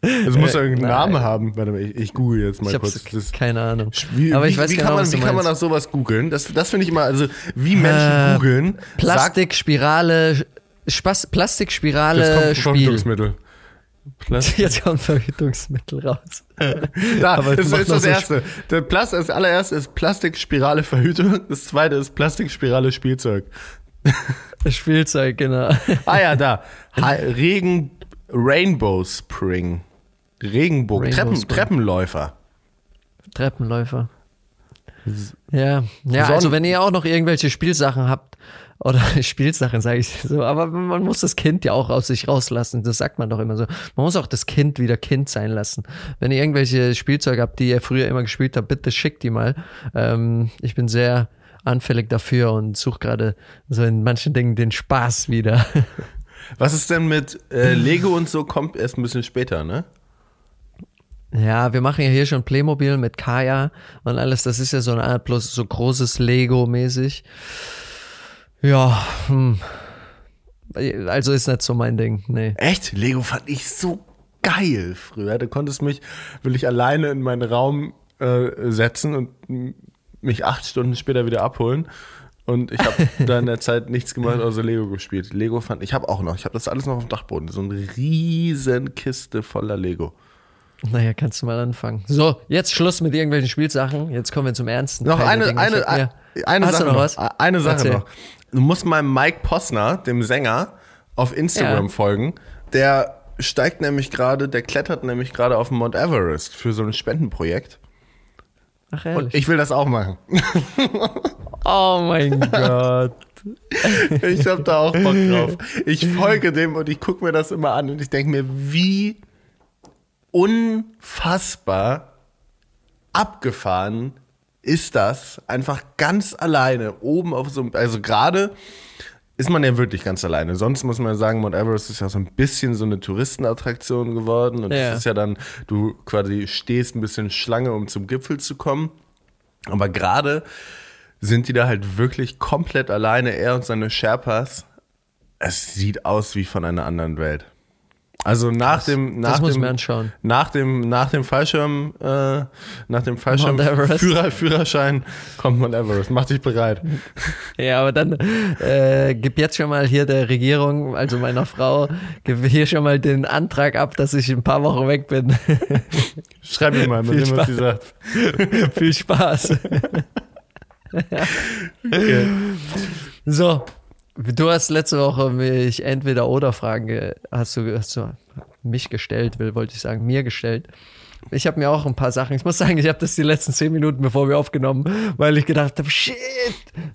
Es muss ja irgendeinen
nein.
Namen haben. Warte mal, ich, ich google jetzt mal
ich
kurz. Das,
keine Ahnung.
wie,
Aber ich
wie,
weiß
wie
genau,
kann man, wie kann man nach sowas googeln? Das, das finde ich immer, also wie Menschen
Äh,
googeln.
Plastikspirale, Spaß, Plastikspirale
Jetzt kommt. Verhütungsmittel. Plastik.
Jetzt kommt Verhütungsmittel raus.
Da,
Aber
das ist das erste. Der Plast, das allererste ist Plastikspirale Verhütung. Das zweite ist Plastikspirale Spielzeug.
Spielzeug, genau.
Ah ja, da. Regen, Rainbow Spring. Regenbogen, Treppen. Treppenläufer.
Treppenläufer. Ja, ja also wenn ihr auch noch irgendwelche Spielsachen habt, oder Spielsachen sage ich so, aber man muss das Kind ja auch aus sich rauslassen, das sagt man doch immer so. Man muss auch das Kind wieder Kind sein lassen. Wenn ihr irgendwelche Spielzeuge habt, die ihr früher immer gespielt habt, bitte schickt die mal. Ähm, ich bin sehr anfällig dafür und suche gerade so in manchen Dingen den Spaß wieder.
Was ist denn mit äh, Lego und so? Kommt erst ein bisschen später, ne?
Ja, wir machen ja hier schon Playmobil mit Kaya und alles. Das ist ja so eine Art bloß so großes Lego-mäßig. Ja, hm. Also ist nicht so mein Ding, nee.
Echt? Lego fand ich so geil früher. Du konntest mich wirklich alleine in meinen Raum äh, setzen und mich acht Stunden später wieder abholen. Und ich habe da in der Zeit nichts gemacht, außer Lego gespielt. Lego fand ich habe auch noch, ich habe das alles noch auf dem Dachboden. So eine riesen Kiste voller Lego.
Naja, kannst du mal anfangen. So, jetzt Schluss mit irgendwelchen Spielsachen. Jetzt kommen wir zum ernsten.
Noch
der
eine, eine, eine
Hast
Sache
du noch
noch.
was?
Eine Sache
Erzähl.
noch. Du musst mal Mike Posner, dem Sänger, auf Instagram
Ja.
folgen. Der steigt nämlich gerade, der klettert nämlich gerade auf den Mount Everest für so ein Spendenprojekt.
Ach,
Und
ehrlich.
ich will das auch machen.
oh mein Gott.
Ich hab da auch Bock drauf. Ich folge dem und ich gucke mir das immer an und ich denke mir, wie unfassbar abgefahren ist das, einfach ganz alleine oben auf so einem, also gerade ist man ja wirklich ganz alleine. Sonst muss man sagen, Mount Everest ist ja so ein bisschen so eine Touristenattraktion geworden und
Ja.
das ist ja dann, du quasi stehst ein bisschen Schlange, um zum Gipfel zu kommen. Aber gerade sind die da halt wirklich komplett alleine, er und seine Sherpas. Es sieht aus wie von einer anderen Welt. Also nach dem nach
das
dem
mir anschauen.
nach dem nach dem Fallschirm äh, nach dem Fallschirm. Führer, Führerschein kommt Mount Everest. Mach dich bereit.
Ja, aber dann äh, gib jetzt schon mal hier der Regierung, also meiner Frau, gib hier schon mal den Antrag ab, dass ich ein paar Wochen weg bin.
Schreib mir mal, mit dem, was sie sagt.
Viel Spaß.
Okay.
So, du hast letzte Woche mich entweder oder Fragen ge hast du, hast du mich gestellt, will wollte ich sagen, mir gestellt. Ich habe mir auch ein paar Sachen, ich muss sagen, ich habe das die letzten zehn Minuten, bevor wir aufgenommen, weil ich gedacht habe, shit,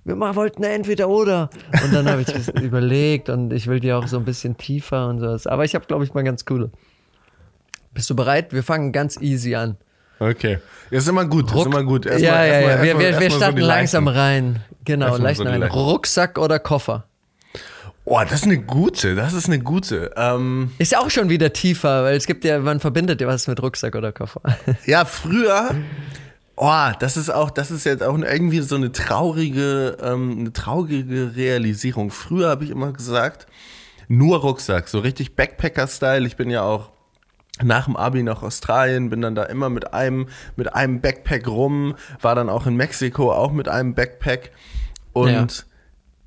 wir mal wollten entweder oder. Und dann habe ich überlegt und ich will die auch so ein bisschen tiefer und sowas. Aber ich habe, glaube ich, mal ganz coole. Bist du bereit? Wir fangen ganz easy an.
Okay. Ist immer gut, ist immer gut. Erst
ja,
mal,
ja, ja.
mal,
wir, wir,
mal,
wir
mal
starten
so
langsam
Leichen.
rein. Genau, leicht
so
rein. Rucksack oder Koffer?
Oh, das ist eine gute, das ist eine gute. Ähm,
Ist ja auch schon wieder tiefer, weil es gibt ja, man verbindet ja was mit Rucksack oder Koffer.
ja, früher, oh, das ist auch, das ist jetzt auch irgendwie so eine traurige, ähm, eine traurige Realisierung. Früher habe ich immer gesagt, nur Rucksack, so richtig Backpacker-Style. Ich bin ja auch nach dem Abi nach Australien, bin dann da immer mit einem, mit einem Backpack rum, war dann auch in Mexiko auch mit einem Backpack. Und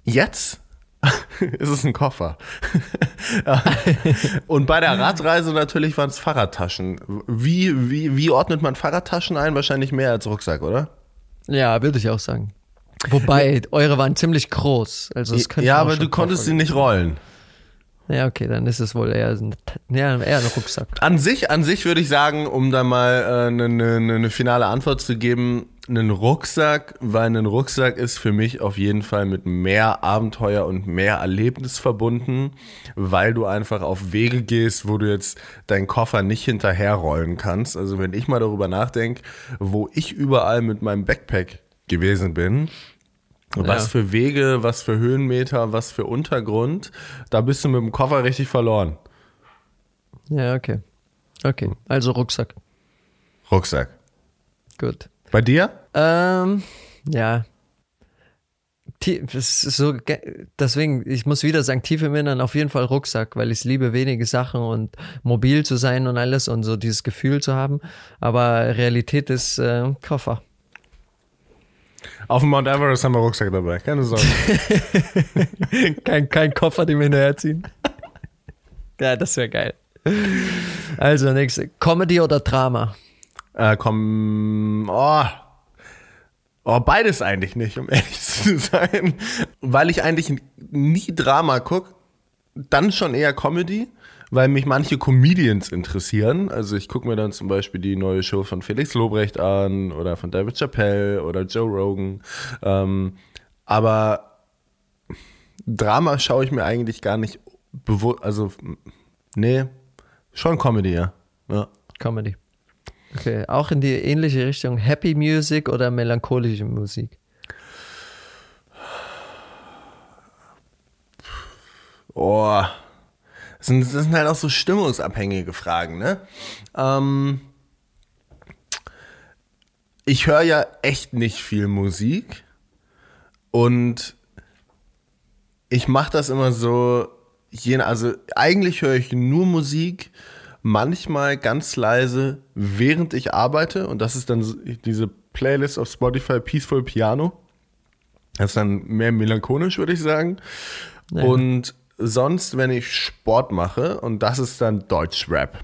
jetzt ist es ein Koffer. Und bei der Radreise natürlich waren es Fahrradtaschen. Wie, wie, wie ordnet man Fahrradtaschen ein? Wahrscheinlich mehr als Rucksack, oder?
ja, würde ich auch sagen. Wobei, eure waren ziemlich groß. Also es
ja, aber du konntest sie nicht rollen.
Ja, okay, dann ist es wohl eher ein, eher ein Rucksack.
An sich, an sich würde ich sagen, um da mal äh, eine, eine, eine finale Antwort zu geben, einen Rucksack, weil ein Rucksack ist für mich auf jeden Fall mit mehr Abenteuer und mehr Erlebnis verbunden, weil du einfach auf Wege gehst, wo du jetzt deinen Koffer nicht hinterherrollen kannst. Also wenn ich mal darüber nachdenke, wo ich überall mit meinem Backpack gewesen bin, was
Ja.
für Wege, was für Höhenmeter, was für Untergrund, da bist du mit dem Koffer richtig verloren.
Ja, okay. Okay, also Rucksack.
Rucksack.
Gut.
Bei dir?
Ähm, ja. So, ge- deswegen, ich muss wieder sagen, tief im Innern auf jeden Fall Rucksack, weil ich es liebe, wenige Sachen und mobil zu sein und alles und so dieses Gefühl zu haben. Aber Realität ist äh, Koffer.
Auf dem Mount Everest haben wir Rucksack dabei, keine Sorge.
kein, kein Koffer, den wir hinterherziehen. ja, das wäre geil. Also, nächste. Comedy oder Drama?
äh, komm, oh. oh, beides eigentlich nicht, um ehrlich zu sein. Weil ich eigentlich nie Drama guck, dann schon eher Comedy, weil mich manche Comedians interessieren. Also ich gucke mir dann zum Beispiel die neue Show von Felix Lobrecht an oder von David Chappelle oder Joe Rogan. Ähm, aber Drama schaue ich mir eigentlich gar nicht bewusst, also nee, schon Comedy, ja. ja.
Comedy. Okay, auch in die ähnliche Richtung. Happy Music oder melancholische Musik?
Oh, das sind, das sind halt auch so stimmungsabhängige Fragen, ne? Ähm, ich höre ja echt nicht viel Musik und ich mache das immer so, je, also eigentlich höre ich nur Musik, manchmal ganz leise, während ich arbeite und das ist dann diese Playlist auf Spotify Peaceful Piano. Das ist dann mehr melancholisch, würde ich sagen.
Ja.
Und sonst, wenn ich Sport mache, und das ist dann Deutschrap.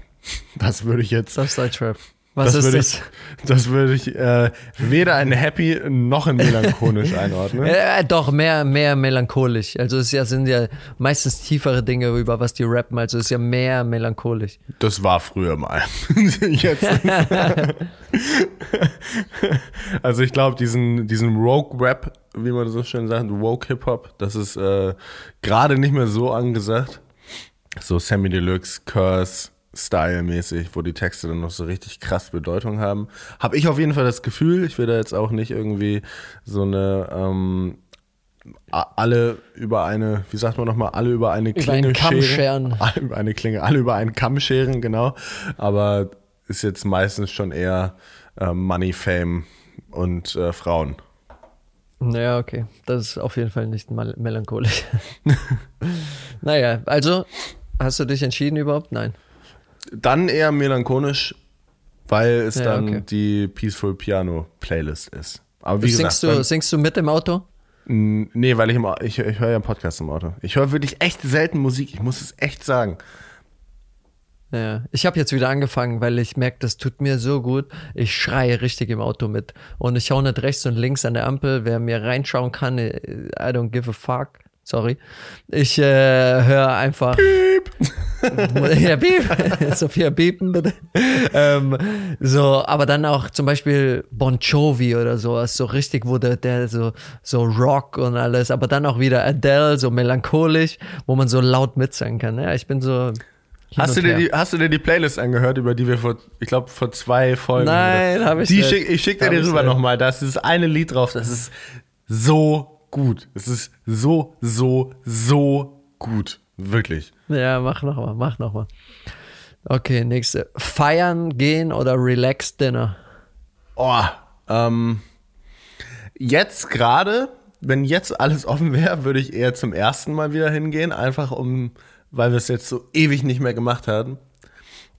Das würde ich jetzt.
Das ist Deutschrap. Was
das
ist
würde
das?
Ich, das würde ich äh, weder in happy noch in melancholisch einordnen.
Äh, doch, mehr, mehr melancholisch. Also es ja, sind ja meistens tiefere Dinge, über was die rappen. Also es ist ja mehr melancholisch.
Das war früher mal. Jetzt. also ich glaube, diesen, diesen Rogue-Rap, wie man so schön sagt, Woke-Hip-Hop, das ist äh, gerade nicht mehr so angesagt. So Sammy Deluxe, Curse, Style-mäßig, wo die Texte dann noch so richtig krass Bedeutung haben. Habe ich auf jeden Fall das Gefühl, ich will da jetzt auch nicht irgendwie so eine ähm, alle über eine, wie sagt man nochmal, alle über eine
Über
Klinge scheren.
scheren.
Alle über eine Klinge, alle über einen Kamm scheren, genau. Aber ist jetzt meistens schon eher äh, Money, Fame und äh, Frauen.
Naja, okay. Das ist auf jeden Fall nicht mal melancholisch. naja, also hast du dich entschieden überhaupt? Nein.
Dann eher melancholisch, weil es
Ja,
dann
okay.
die Peaceful Piano Playlist ist. Aber wie
Singst,
gesagt,
du, singst du mit im Auto?
nee, weil ich, im, ich, ich höre ja einen Podcast im Auto. Ich höre wirklich echt selten Musik, ich muss es echt sagen.
Ja, ich habe jetzt wieder angefangen, weil ich merke, das tut mir so gut. Ich schreie richtig im Auto mit. Und ich schaue nicht rechts und links an der Ampel. Wer mir reinschauen kann, äh, I don't give a fuck. Sorry. Ich äh, höre einfach. Piep. ja, piep. Sophia, piepen bitte. ähm, so, aber dann auch zum Beispiel Bon Jovi oder sowas, so richtig, wo der, so, so Rock und alles, aber dann auch wieder Adele, so melancholisch, wo man so laut mitsingen kann. Ja, ich bin so,
Hast du, dir die, hast du dir die Playlist angehört, über die wir vor, ich glaube, vor zwei Folgen.
Nein, hab ich
die
nicht.
Schick, ich schicke dir die rüber nochmal. Da ist dieses eine Lied drauf, das ist so gut. Es ist so, so, so gut. Wirklich.
Ja, mach nochmal, mach nochmal. Okay, nächste. Feiern gehen oder Relax Dinner?
Oh, ähm, jetzt gerade, wenn jetzt alles offen wäre, würde ich eher zum ersten Mal wieder hingehen, einfach um, weil wir es jetzt so ewig nicht mehr gemacht hatten.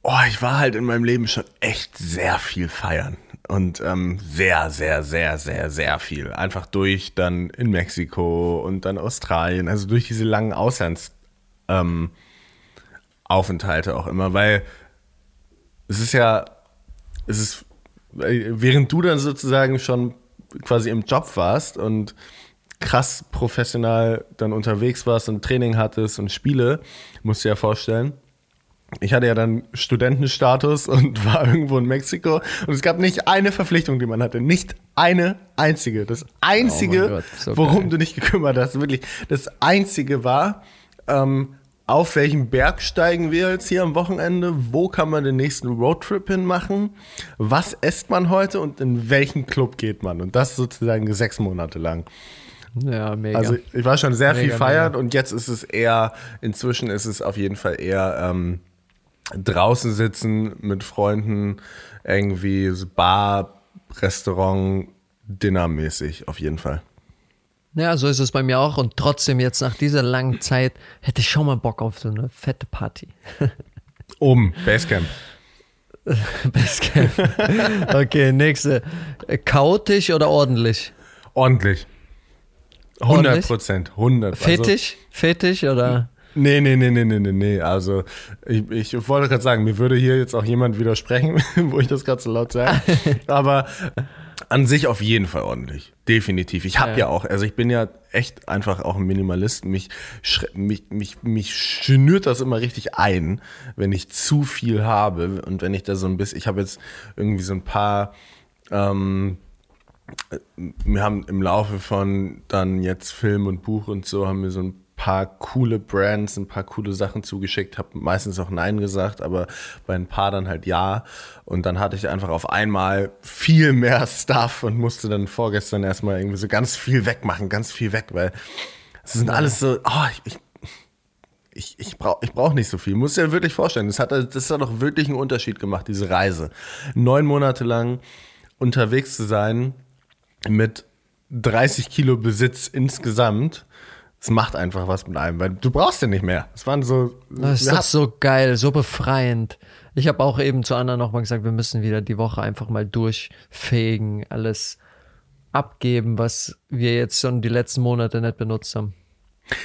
Oh, ich war halt in meinem Leben schon echt sehr viel feiern. Und ähm, sehr, sehr, sehr, sehr, sehr viel. Einfach durch dann in Mexiko und dann Australien, also durch diese langen Auslands ähm, auch immer, weil es ist ja, es ist, während du dann sozusagen schon quasi im Job warst und krass professional dann unterwegs warst und Training hattest und Spiele, musst du dir ja vorstellen. Ich hatte ja dann Studentenstatus und war irgendwo in Mexiko und es gab nicht eine Verpflichtung, die man hatte. Nicht eine einzige. Das einzige,
Oh Gott, so
worum
geil.
du dich gekümmert hast, wirklich. Das einzige war, ähm, auf welchen Berg steigen wir jetzt hier am Wochenende? Wo kann man den nächsten Roadtrip hin machen? Was isst man heute und in welchen Club geht man? Und das sozusagen sechs Monate lang.
Ja, mega.
Also ich war schon sehr viel
Mega,
feiern
mega.
und jetzt ist es eher, inzwischen ist es auf jeden Fall eher ähm, draußen sitzen mit Freunden, irgendwie Bar, Restaurant, Dinnermäßig auf jeden Fall.
ja, so ist es bei mir auch. Und trotzdem jetzt nach dieser langen Zeit hätte ich schon mal Bock auf so eine fette Party.
Um, Basecamp.
Basecamp. okay, nächste. Chaotisch oder ordentlich?
Ordentlich. 100
Ordentlich?
Prozent, 100. Also,
Fetisch? Fetisch oder?
Nee, nee, nee, nee, nee, nee, nee. Also ich, ich wollte gerade sagen, mir würde hier jetzt auch jemand widersprechen, wo ich das gerade so laut sage. Aber an sich auf jeden Fall ordentlich. Definitiv. Ich habe
Ja.
ja. auch, also ich bin ja echt einfach auch ein Minimalist. Mich, mich, mich, mich schnürt das immer richtig ein, wenn ich zu viel habe. Und wenn ich da so ein bisschen, ich habe jetzt irgendwie so ein paar ähm, wir haben im Laufe von dann jetzt Film und Buch und so, haben wir so ein paar coole Brands, ein paar coole Sachen zugeschickt, habe meistens auch Nein gesagt, aber bei ein paar dann halt Ja. Und dann hatte ich einfach auf einmal viel mehr Stuff und musste dann vorgestern erstmal irgendwie so ganz viel wegmachen, ganz viel weg, weil es sind alles so, oh, ich, ich ich, ich brauche ich brauch nicht so viel. Muss dir wirklich vorstellen. Das hat, das hat doch wirklich einen Unterschied gemacht, diese Reise. Neun Monate lang unterwegs zu sein mit 30 Kilo Besitz insgesamt. Es macht einfach was mit einem, weil du brauchst ja nicht mehr. Es waren so.
Das ist
wir
doch so geil, so befreiend. Ich habe auch eben zu Anna nochmal gesagt, wir müssen wieder die Woche einfach mal durchfegen, alles abgeben, was wir jetzt schon die letzten Monate nicht benutzt haben.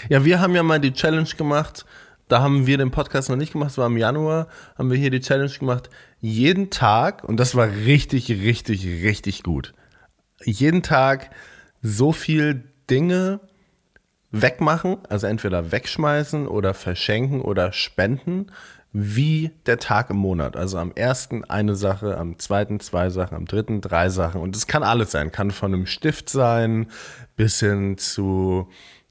Ja, wir haben ja mal die Challenge gemacht. Da haben wir den Podcast noch nicht gemacht, das war im Januar, haben wir hier die Challenge gemacht. Jeden Tag, und das war richtig, richtig, richtig gut. Jeden Tag so viel Dinge wegmachen, also entweder wegschmeißen oder verschenken oder spenden, wie der Tag im Monat. Also am ersten eine Sache, am zweiten zwei Sachen, am dritten drei Sachen. Und es kann alles sein. Kann von einem Stift sein, bis hin zu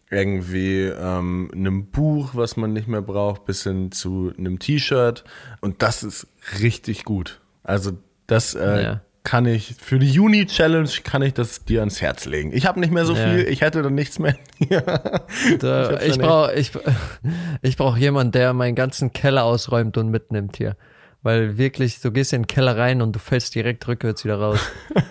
irgendwie ähm, einem Buch, was man nicht mehr braucht, bis hin zu einem T-Shirt. Und das ist richtig gut. Also das äh,
Ja.
Kann ich, für die Juni-Challenge kann ich das dir ans Herz legen. Ich habe nicht mehr so
Ja.
viel, ich hätte dann nichts mehr.
Da, ich brauche ich, ich brauch jemanden, der meinen ganzen Keller ausräumt und mitnimmt hier. Weil wirklich, du gehst in den Keller rein und du fällst direkt rückwärts wieder raus.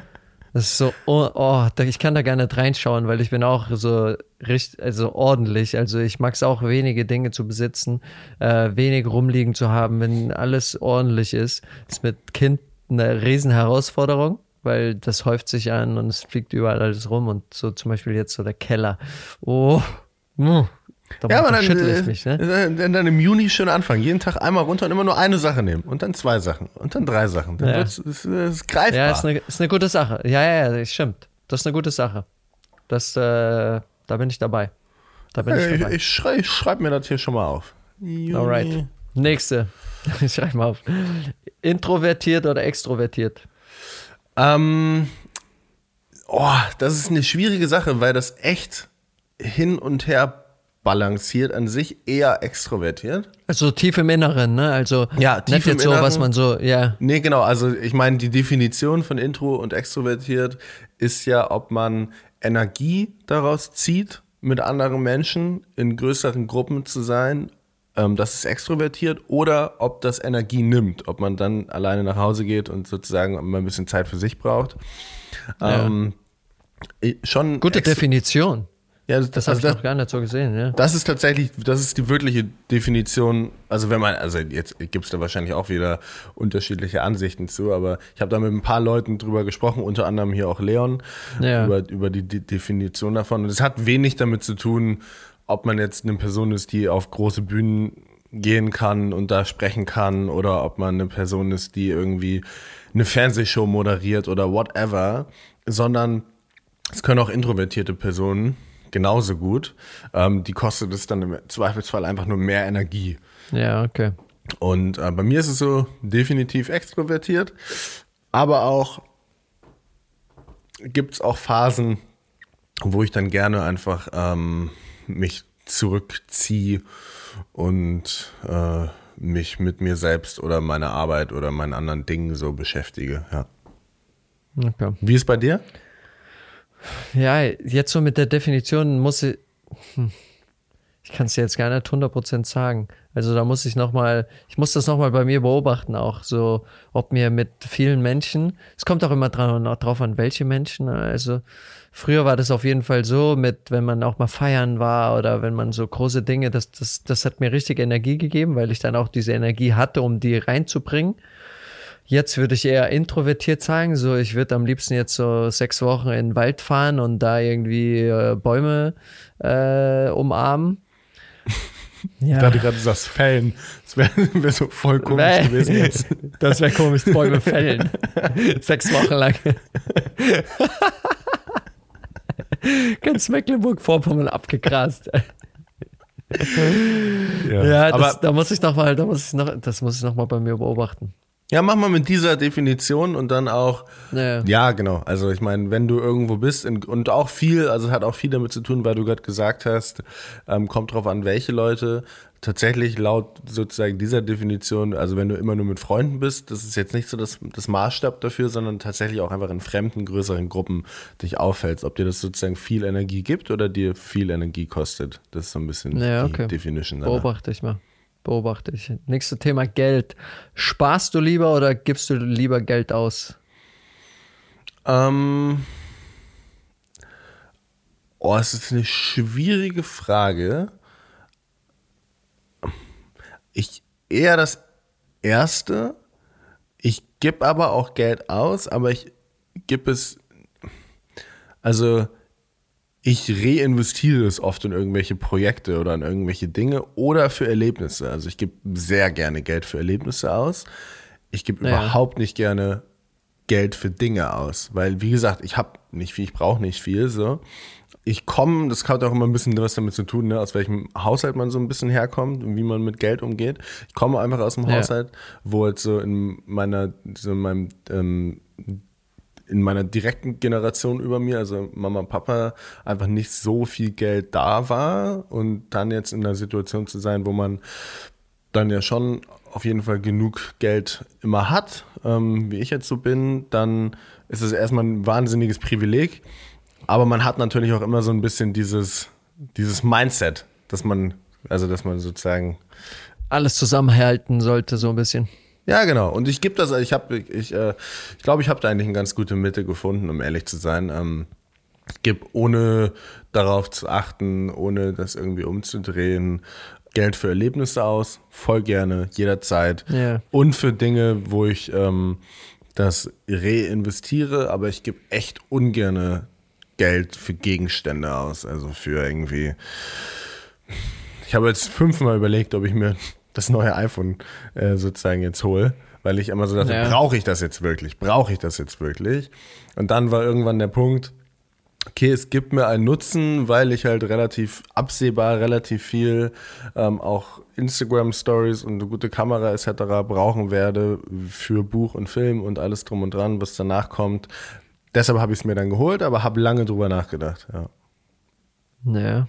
Das ist so, oh, oh, ich kann da gar nicht reinschauen, weil ich bin auch so richtig, also ordentlich. Also ich mag es auch, wenige Dinge zu besitzen, äh, wenig rumliegen zu haben, wenn alles ordentlich ist. Ist mit Kind eine riesen Herausforderung, weil das häuft sich an und es fliegt überall alles rum und so zum Beispiel jetzt so der Keller. Oh, mm, da,
Ja, aber
da
dann,
schüttel
äh,
ich mich, ne?
dann, dann im Juni schön anfangen. Jeden Tag einmal runter und immer nur eine Sache nehmen. Und dann zwei Sachen. Und dann drei Sachen. Dann
Ja.
wird's, ist, ist greifbar.
Ja, ist eine, ist eine gute Sache. Ja, ja, ja, das stimmt. Das ist eine gute Sache. Das, äh, da bin ich dabei. Da bin ich
ich
dabei.
ich, schrei, ich schreibe mir das hier schon mal auf. Juni.
Alright. Nächste. Ich schreib mal auf. Introvertiert oder extrovertiert?
Ähm, oh, das ist eine schwierige Sache, weil das echt hin und her balanciert an sich, eher extrovertiert.
Also tief im Inneren, ne? Also
Ja, tief im
jetzt so, was
Inneren.
man so, ja.
Nee, genau. Also ich meine, die Definition von intro und extrovertiert ist ja, ob man Energie daraus zieht, mit anderen Menschen in größeren Gruppen zu sein. Ähm, das ist extrovertiert oder ob das Energie nimmt, ob man dann alleine nach Hause geht und sozusagen mal ein bisschen Zeit für sich braucht.
Ja.
Ähm, schon
Gute Definition.
Ja,
Das
also
habe ich noch gar nicht so gesehen, ja.
das ist tatsächlich, das ist die wirkliche Definition. Also wenn man, also jetzt gibt es da wahrscheinlich auch wieder unterschiedliche Ansichten zu, aber ich habe da mit ein paar Leuten drüber gesprochen, unter anderem hier auch Leon,
Ja.
über, über die, die Definition davon. Und es hat wenig damit zu tun, ob man jetzt eine Person ist, die auf große Bühnen gehen kann und da sprechen kann, oder ob man eine Person ist, die irgendwie eine Fernsehshow moderiert oder whatever, sondern es können auch introvertierte Personen genauso gut. Ähm, die kostet es dann im Zweifelsfall einfach nur mehr Energie.
Ja, okay.
Und äh, bei mir ist es so definitiv extrovertiert, aber auch gibt es auch Phasen, wo ich dann gerne einfach ähm, mich zurückziehe und äh, mich mit mir selbst oder meiner Arbeit oder meinen anderen Dingen so beschäftige. Ja.
okay.
Wie ist bei dir?
Ja, jetzt so mit der Definition muss ich, hm, ich kann es jetzt gar nicht 100% sagen. Also da muss ich nochmal, ich muss das nochmal bei mir beobachten auch, so, ob mir mit vielen Menschen, es kommt auch immer dran, drauf an, welche Menschen, also früher war das auf jeden Fall so, mit, wenn man auch mal feiern war oder wenn man so große Dinge, das, das, das hat mir richtig Energie gegeben, weil ich dann auch diese Energie hatte, um die reinzubringen. Jetzt würde ich eher introvertiert sagen. So, ich würde am liebsten jetzt so sechs Wochen in den Wald fahren und da irgendwie äh, Bäume äh, umarmen. Ja.
Da du gerade sagst, Fällen. Das wäre wär so voll komisch
Nee.
gewesen jetzt.
Das wäre komisch, Bäume fällen. Sechs Wochen lang. Ganz Mecklenburg-Vorpommern abgegrast. Ja, das,
aber
da muss ich noch mal, da muss ich noch, das muss ich noch mal bei mir beobachten.
Ja, mach mal mit dieser Definition und dann auch,
Ja.
ja, genau. Also ich meine, wenn du irgendwo bist in, und auch viel, also es hat auch viel damit zu tun, weil du gerade gesagt hast, ähm, kommt drauf an, welche Leute. Tatsächlich laut sozusagen dieser Definition, also wenn du immer nur mit Freunden bist, das ist jetzt nicht so das, das Maßstab dafür, sondern tatsächlich auch einfach in fremden, größeren Gruppen dich auffällst, ob dir das sozusagen viel Energie gibt oder dir viel Energie kostet. Das ist so ein bisschen
Ja,
die
okay.
Definition. danach.
Beobachte ich mal. Beobachte ich. Nächstes Thema Geld. Sparst du lieber oder gibst du lieber Geld aus?
Ähm, oh, es ist eine schwierige Frage. Ich eher das erste. Ich gebe aber auch Geld aus, aber ich gebe es. Also, ich reinvestiere es oft in irgendwelche Projekte oder in irgendwelche Dinge oder für Erlebnisse. Also, ich gebe sehr gerne Geld für Erlebnisse aus. Ich gebe
Ja.
überhaupt nicht gerne Geld für Dinge aus, weil wie gesagt, ich habe nicht viel, ich brauche nicht viel so. Ich komme, das hat auch immer ein bisschen was damit zu tun, ne, aus welchem Haushalt man so ein bisschen herkommt und wie man mit Geld umgeht. Ich komme einfach aus einem
Ja.
Haushalt, wo jetzt so in meiner, so in meinem ähm, in meiner direkten Generation über mir, also Mama und Papa, einfach nicht so viel Geld da war und dann jetzt in einer Situation zu sein, wo man dann ja schon auf jeden Fall genug Geld immer hat, ähm, wie ich jetzt so bin, dann ist es erstmal ein wahnsinniges Privileg. Aber man hat natürlich auch immer so ein bisschen dieses, dieses Mindset, dass man, also dass man sozusagen
Alles zusammenhalten sollte, so ein bisschen.
Ja, genau. Und ich gebe das, ich habe, ich, äh, ich glaube, ich habe da eigentlich eine ganz gute Mitte gefunden, um ehrlich zu sein. Ähm, ich gebe ohne darauf zu achten, ohne das irgendwie umzudrehen, Geld für Erlebnisse aus, voll gerne, jederzeit.
Ja.
Und für Dinge, wo ich ähm, das reinvestiere, aber ich gebe echt ungerne Geld für Gegenstände aus. Also für irgendwie. Ich habe jetzt fünfmal überlegt, ob ich mir das neue iPhone äh, sozusagen jetzt hole, weil ich immer so dachte,
Ja.
brauche ich das jetzt wirklich? Brauche ich das jetzt wirklich? Und dann war irgendwann der Punkt, okay, es gibt mir einen Nutzen, weil ich halt relativ absehbar, relativ viel ähm, auch Instagram-Stories und eine gute Kamera etc. brauchen werde für Buch und Film und alles drum und dran, was danach kommt. Deshalb habe ich es mir dann geholt, aber habe lange drüber nachgedacht. Ja.
Ja.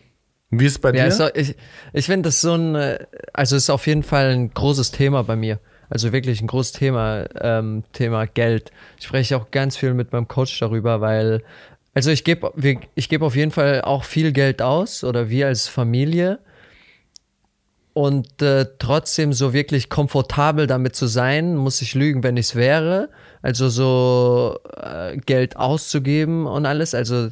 Wie ist es bei dir?
Ja, so, ich, ich finde das so ein, äh, also es ist auf jeden Fall ein großes Thema bei mir. Also wirklich ein großes Thema, ähm, Thema Geld. Ich spreche auch ganz viel mit meinem Coach darüber, weil, also ich gebe ich geb auf jeden Fall auch viel Geld aus oder wir als Familie. Und äh, trotzdem so wirklich komfortabel damit zu sein, muss ich lügen, wenn ich es wäre. Also so äh, Geld auszugeben und alles. Also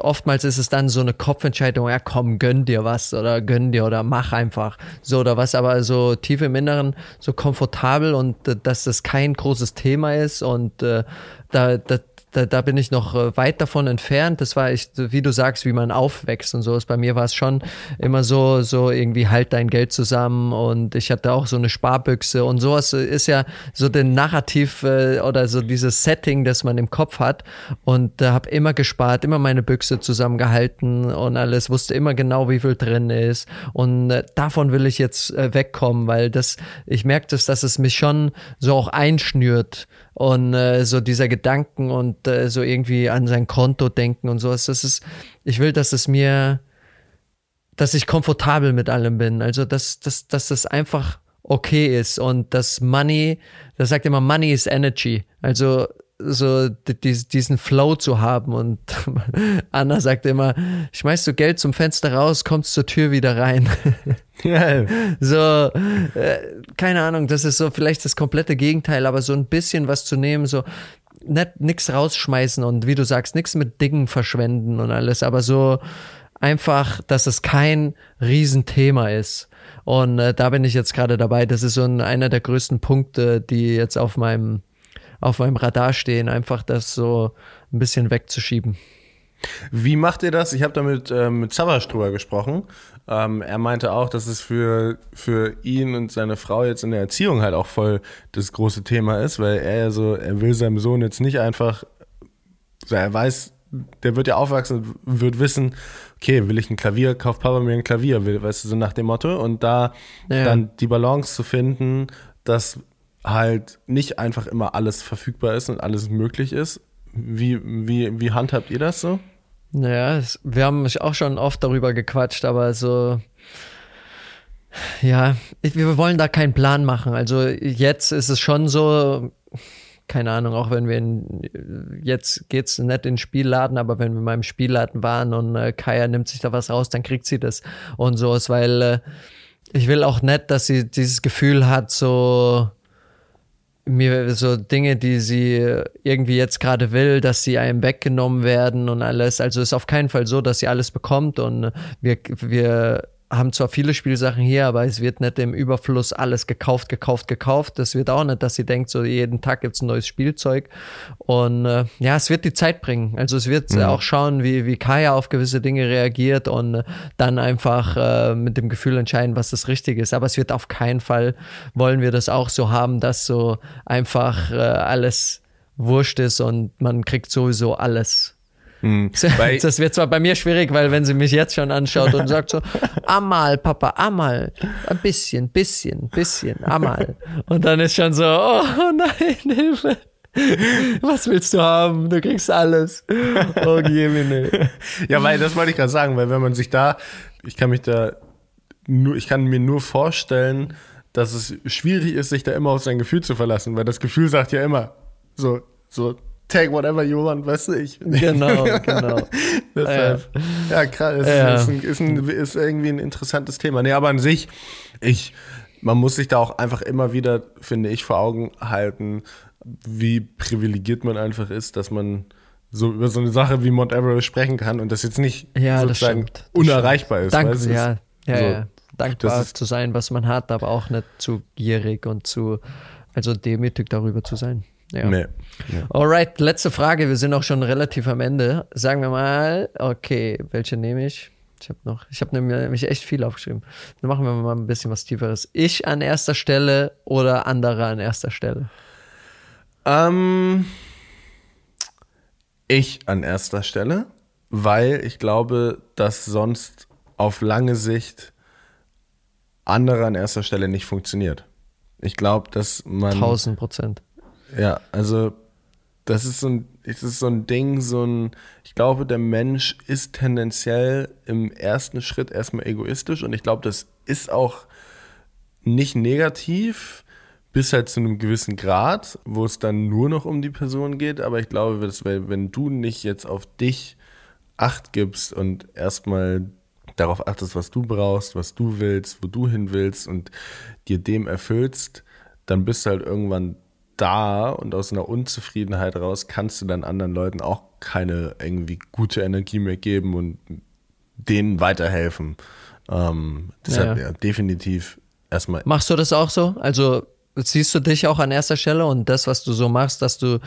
oftmals ist es dann so eine Kopfentscheidung, ja komm, gönn dir was oder gönn dir oder mach einfach so oder was, aber so tief im Inneren so komfortabel und äh, dass das kein großes Thema ist und äh, da, da, da, da bin ich noch äh, weit davon entfernt. Das war echt, wie du sagst, wie man aufwächst und so. Bei mir war es schon immer so, so irgendwie halt dein Geld zusammen und ich hatte auch so eine Sparbüchse und sowas ist ja so der Narrativ äh, oder so dieses Setting, das man im Kopf hat und äh, habe immer gespart, immer meine Büchse zusammengehalten und alles, wusste immer genau, wie viel drin ist und davon will ich jetzt wegkommen, weil das, ich merke das, dass es mich schon so auch einschnürt und so dieser Gedanken und äh, so irgendwie an sein Konto denken und sowas. Das ist, ich will, dass es mir, dass ich komfortabel mit allem bin. Also, dass, dass, dass das einfach okay ist und das Money, das sagt immer, Money is Energy. Also, so diesen Flow zu haben. Und Anna sagt immer, schmeißt du Geld zum Fenster raus, kommst zur Tür wieder rein. So, äh, keine Ahnung, das ist so vielleicht das komplette Gegenteil, aber so ein bisschen was zu nehmen, so nicht nix rausschmeißen und wie du sagst, nichts mit Dingen verschwenden und alles, aber so einfach, dass es kein Riesenthema ist. Und äh, da bin ich jetzt gerade dabei. Das ist so ein, einer der größten Punkte, die jetzt auf meinem auf meinem Radar stehen, einfach das so ein bisschen wegzuschieben.
Wie macht ihr das? Ich habe da mit, äh, mit Savas drüber gesprochen. Ähm, er meinte auch, dass es für, für ihn und seine Frau jetzt in der Erziehung halt auch voll das große Thema ist, weil er ja so, er will seinem Sohn jetzt nicht einfach, so er weiß, der wird ja aufwachsen, wird wissen, okay, will ich ein Klavier, kauft Papa mir ein Klavier, weißt du, so nach dem Motto. Und da ja. dann die Balance zu finden, dass halt nicht einfach immer alles verfügbar ist und alles möglich ist. Wie, wie, wie handhabt ihr das so?
Naja, wir haben auch schon oft darüber gequatscht, aber so, ja, wir wollen da keinen Plan machen. Also jetzt ist es schon so, keine Ahnung, auch wenn wir in, jetzt geht's nicht in den Spielladen, aber wenn wir mal im Spielladen waren und äh, Kaya nimmt sich da was raus, dann kriegt sie das und so ist, weil äh, ich will auch nicht, dass sie dieses Gefühl hat, so, mir so Dinge, die sie irgendwie jetzt gerade will, dass sie einem weggenommen werden und alles. Also ist auf keinen Fall so, dass sie alles bekommt und wir, wir haben zwar viele Spielsachen hier, aber es wird nicht im Überfluss alles gekauft, gekauft, gekauft. Das wird auch nicht, dass sie denkt, so jeden Tag gibt es ein neues Spielzeug. Und äh, ja, es wird die Zeit bringen. Also es wird mhm. auch schauen, wie, wie Kaya auf gewisse Dinge reagiert und äh, dann einfach äh, mit dem Gefühl entscheiden, was das Richtige ist. Aber es wird auf keinen Fall, wollen wir das auch so haben, dass so einfach äh, alles wurscht ist und man kriegt sowieso alles hm. Das wird zwar bei mir schwierig, weil wenn sie mich jetzt schon anschaut und sagt so, einmal, Papa, einmal, ein bisschen, bisschen, bisschen, einmal. Und dann ist schon so, oh nein, Hilfe. Was willst du haben? Du kriegst alles. Oh, Jemine.
Ja, weil das wollte ich gerade sagen, weil wenn man sich da, ich kann mich da nur, ich kann mir nur vorstellen, dass es schwierig ist, sich da immer auf sein Gefühl zu verlassen, weil das Gefühl sagt ja immer so, so, take whatever you want, weißt du, ich.
Genau, genau.
Deshalb, ja, krass, ist, ja. Ist, ein, ist, ein, ist, irgendwie ein interessantes Thema. Nee, aber an sich, ich, man muss sich da auch einfach immer wieder, finde ich, vor Augen halten, wie privilegiert man einfach ist, dass man so über so eine Sache wie Mount Everest sprechen kann und das jetzt nicht
ja,
sozusagen das unerreichbar ist.
Danke, weißt, ja, ja, so, ja. Dankbar zu sein, was man hat, aber auch nicht zu gierig und zu, also demütig darüber zu sein. Ja. Nee. Ja. Alright, letzte Frage. Wir sind auch schon relativ am Ende. Sagen wir mal, okay, welche nehme ich? Ich habe noch, ich habe nämlich echt viel aufgeschrieben. Dann machen wir mal ein bisschen was Tieferes. Ich an erster Stelle oder andere an erster Stelle?
Ähm, ich an erster Stelle, weil ich glaube, dass sonst auf lange Sicht andere an erster Stelle nicht funktioniert. Ich glaube, dass man.
1000 Prozent.
Ja, also das ist so ein, das ist so ein Ding, so ein, ich glaube, der Mensch ist tendenziell im ersten Schritt erstmal egoistisch und ich glaube, das ist auch nicht negativ bis halt zu einem gewissen Grad, wo es dann nur noch um die Person geht, aber ich glaube, dass, wenn du nicht jetzt auf dich Acht gibst und erstmal darauf achtest, was du brauchst, was du willst, wo du hin willst und dir dem erfüllst, dann bist du halt irgendwann da und aus einer Unzufriedenheit raus kannst du dann anderen Leuten auch keine irgendwie gute Energie mehr geben und denen weiterhelfen. Ähm, deshalb ja, ja. definitiv erstmal.
Machst du das auch so? Also siehst du dich auch an erster Stelle und das, was du so machst, dass du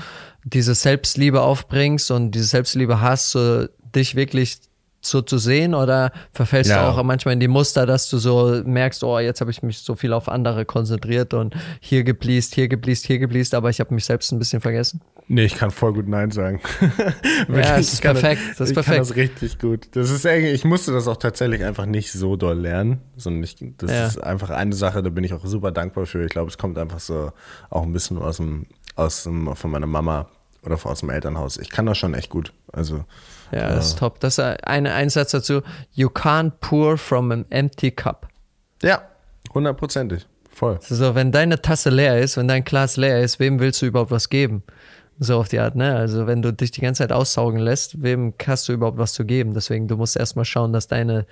diese Selbstliebe aufbringst und diese Selbstliebe hast, so dich wirklich so zu sehen oder verfällst ja. du auch manchmal in die Muster, dass du so merkst, oh, jetzt habe ich mich so viel auf andere konzentriert und hier gebläst, hier gebläst, hier gebläst, aber ich habe mich selbst ein bisschen vergessen?
Nee, ich kann voll gut Nein sagen.
ja, das ist perfekt. Das, das ist perfekt.
Kann das richtig gut. Das ist irgendwie, ich musste das auch tatsächlich einfach nicht so doll lernen, sondern ich, das ja. ist einfach eine Sache, da bin ich auch super dankbar für. Ich glaube, es kommt einfach so auch ein bisschen aus dem, aus dem, von meiner Mama oder aus dem Elternhaus. Ich kann das schon echt gut. Also
ja, das ist top. Das ist ein Einsatz dazu. You can't pour from an empty cup.
Ja, hundertprozentig. Voll.
So, wenn deine Tasse leer ist, wenn dein Glas leer ist, wem willst du überhaupt was geben? So auf die Art, ne? Also wenn du dich die ganze Zeit aussaugen lässt, wem hast du überhaupt was zu geben? Deswegen, du musst erstmal schauen, dass deine,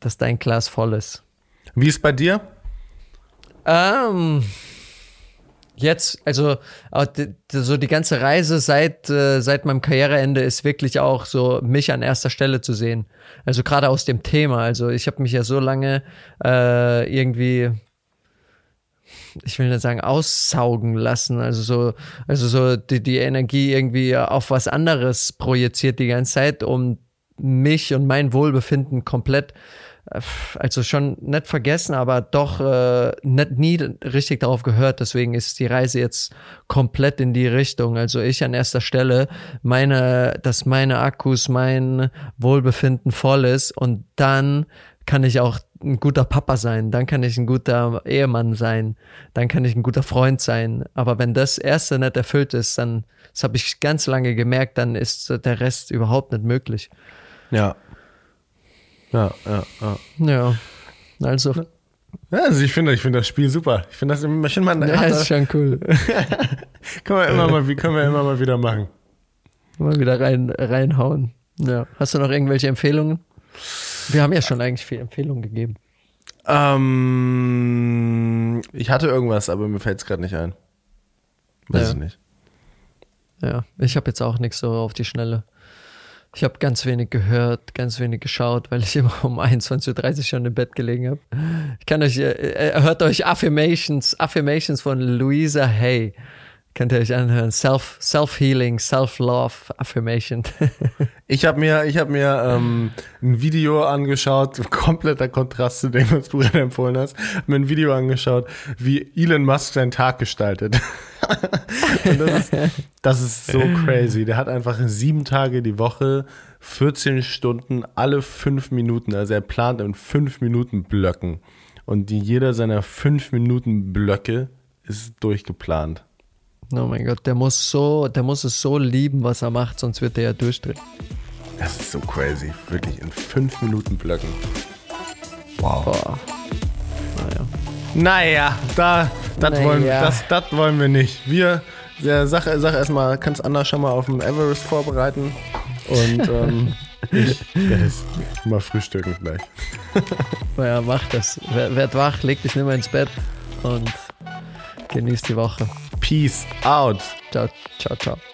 dass dein Glas voll ist.
Wie ist bei dir?
Ähm, jetzt, also so die ganze Reise seit, äh, seit meinem Karriereende ist wirklich auch so, mich an erster Stelle zu sehen. Also gerade aus dem Thema. Also ich habe mich ja so lange äh, irgendwie ich will nicht sagen aussaugen lassen, also so, also so die, die Energie irgendwie auf was anderes projiziert die ganze Zeit, um mich und mein Wohlbefinden komplett also schon nicht vergessen, aber doch äh, nicht, nie richtig darauf gehört. Deswegen ist die Reise jetzt komplett in die Richtung. Also ich an erster Stelle, meine, dass meine Akkus, mein Wohlbefinden voll ist und dann kann ich auch ein guter Papa sein, dann kann ich ein guter Ehemann sein, dann kann ich ein guter Freund sein. Aber wenn das erste nicht erfüllt ist, dann, das habe ich ganz lange gemerkt, dann ist der Rest überhaupt nicht möglich.
Ja, ja, ja, ja.
Ja, also.
Ja, also ich finde, ich finde das Spiel super. Ich finde das immer schon mal.
Ja, ist schon cool.
können wir immer mal, können wir immer mal wieder machen.
Mal wieder rein, reinhauen. Ja. Hast du noch irgendwelche Empfehlungen? Wir haben ja schon eigentlich viele Empfehlungen gegeben.
Ähm, ich hatte irgendwas, aber mir fällt es gerade nicht ein. Weiß ja. ich nicht.
Ja, ich habe jetzt auch nichts so auf die Schnelle. Ich habe ganz wenig gehört, ganz wenig geschaut, weil ich immer um 21.30 Uhr schon im Bett gelegen habe. Ich kann euch, äh, äh, hört euch Affirmations, Affirmations von Louisa Hay. Könnt ihr euch anhören. Self, Self-Healing, Self-Love, Affirmation.
ich habe mir, ich hab mir ähm, ein Video angeschaut, kompletter Kontrast zu dem, was du gerade empfohlen hast. mir ein Video angeschaut, wie Elon Musk seinen Tag gestaltet. das, ist, das ist so crazy. Der hat einfach sieben Tage die Woche, 14 Stunden, alle fünf Minuten. Also er plant in fünf Minuten Blöcken. Und die, jeder seiner fünf Minuten Blöcke ist durchgeplant.
Oh mein Gott, der muss so, der muss es so lieben, was er macht, sonst wird er ja durchdrehen.
Das ist so crazy. Wirklich in fünf Minuten Blöcken. Wow. Boah. Naja. Naja, da, das, naja. wollen, das, das wollen wir nicht. Wir, ja, sag, sag erstmal, kannst Anna schon mal auf dem Everest vorbereiten. Und ähm, ich werde es mal frühstücken gleich.
naja, mach das. Werd wach, leg dich nicht mehr ins Bett und genieß die Woche.
Peace out.
Ciao, ciao, ciao.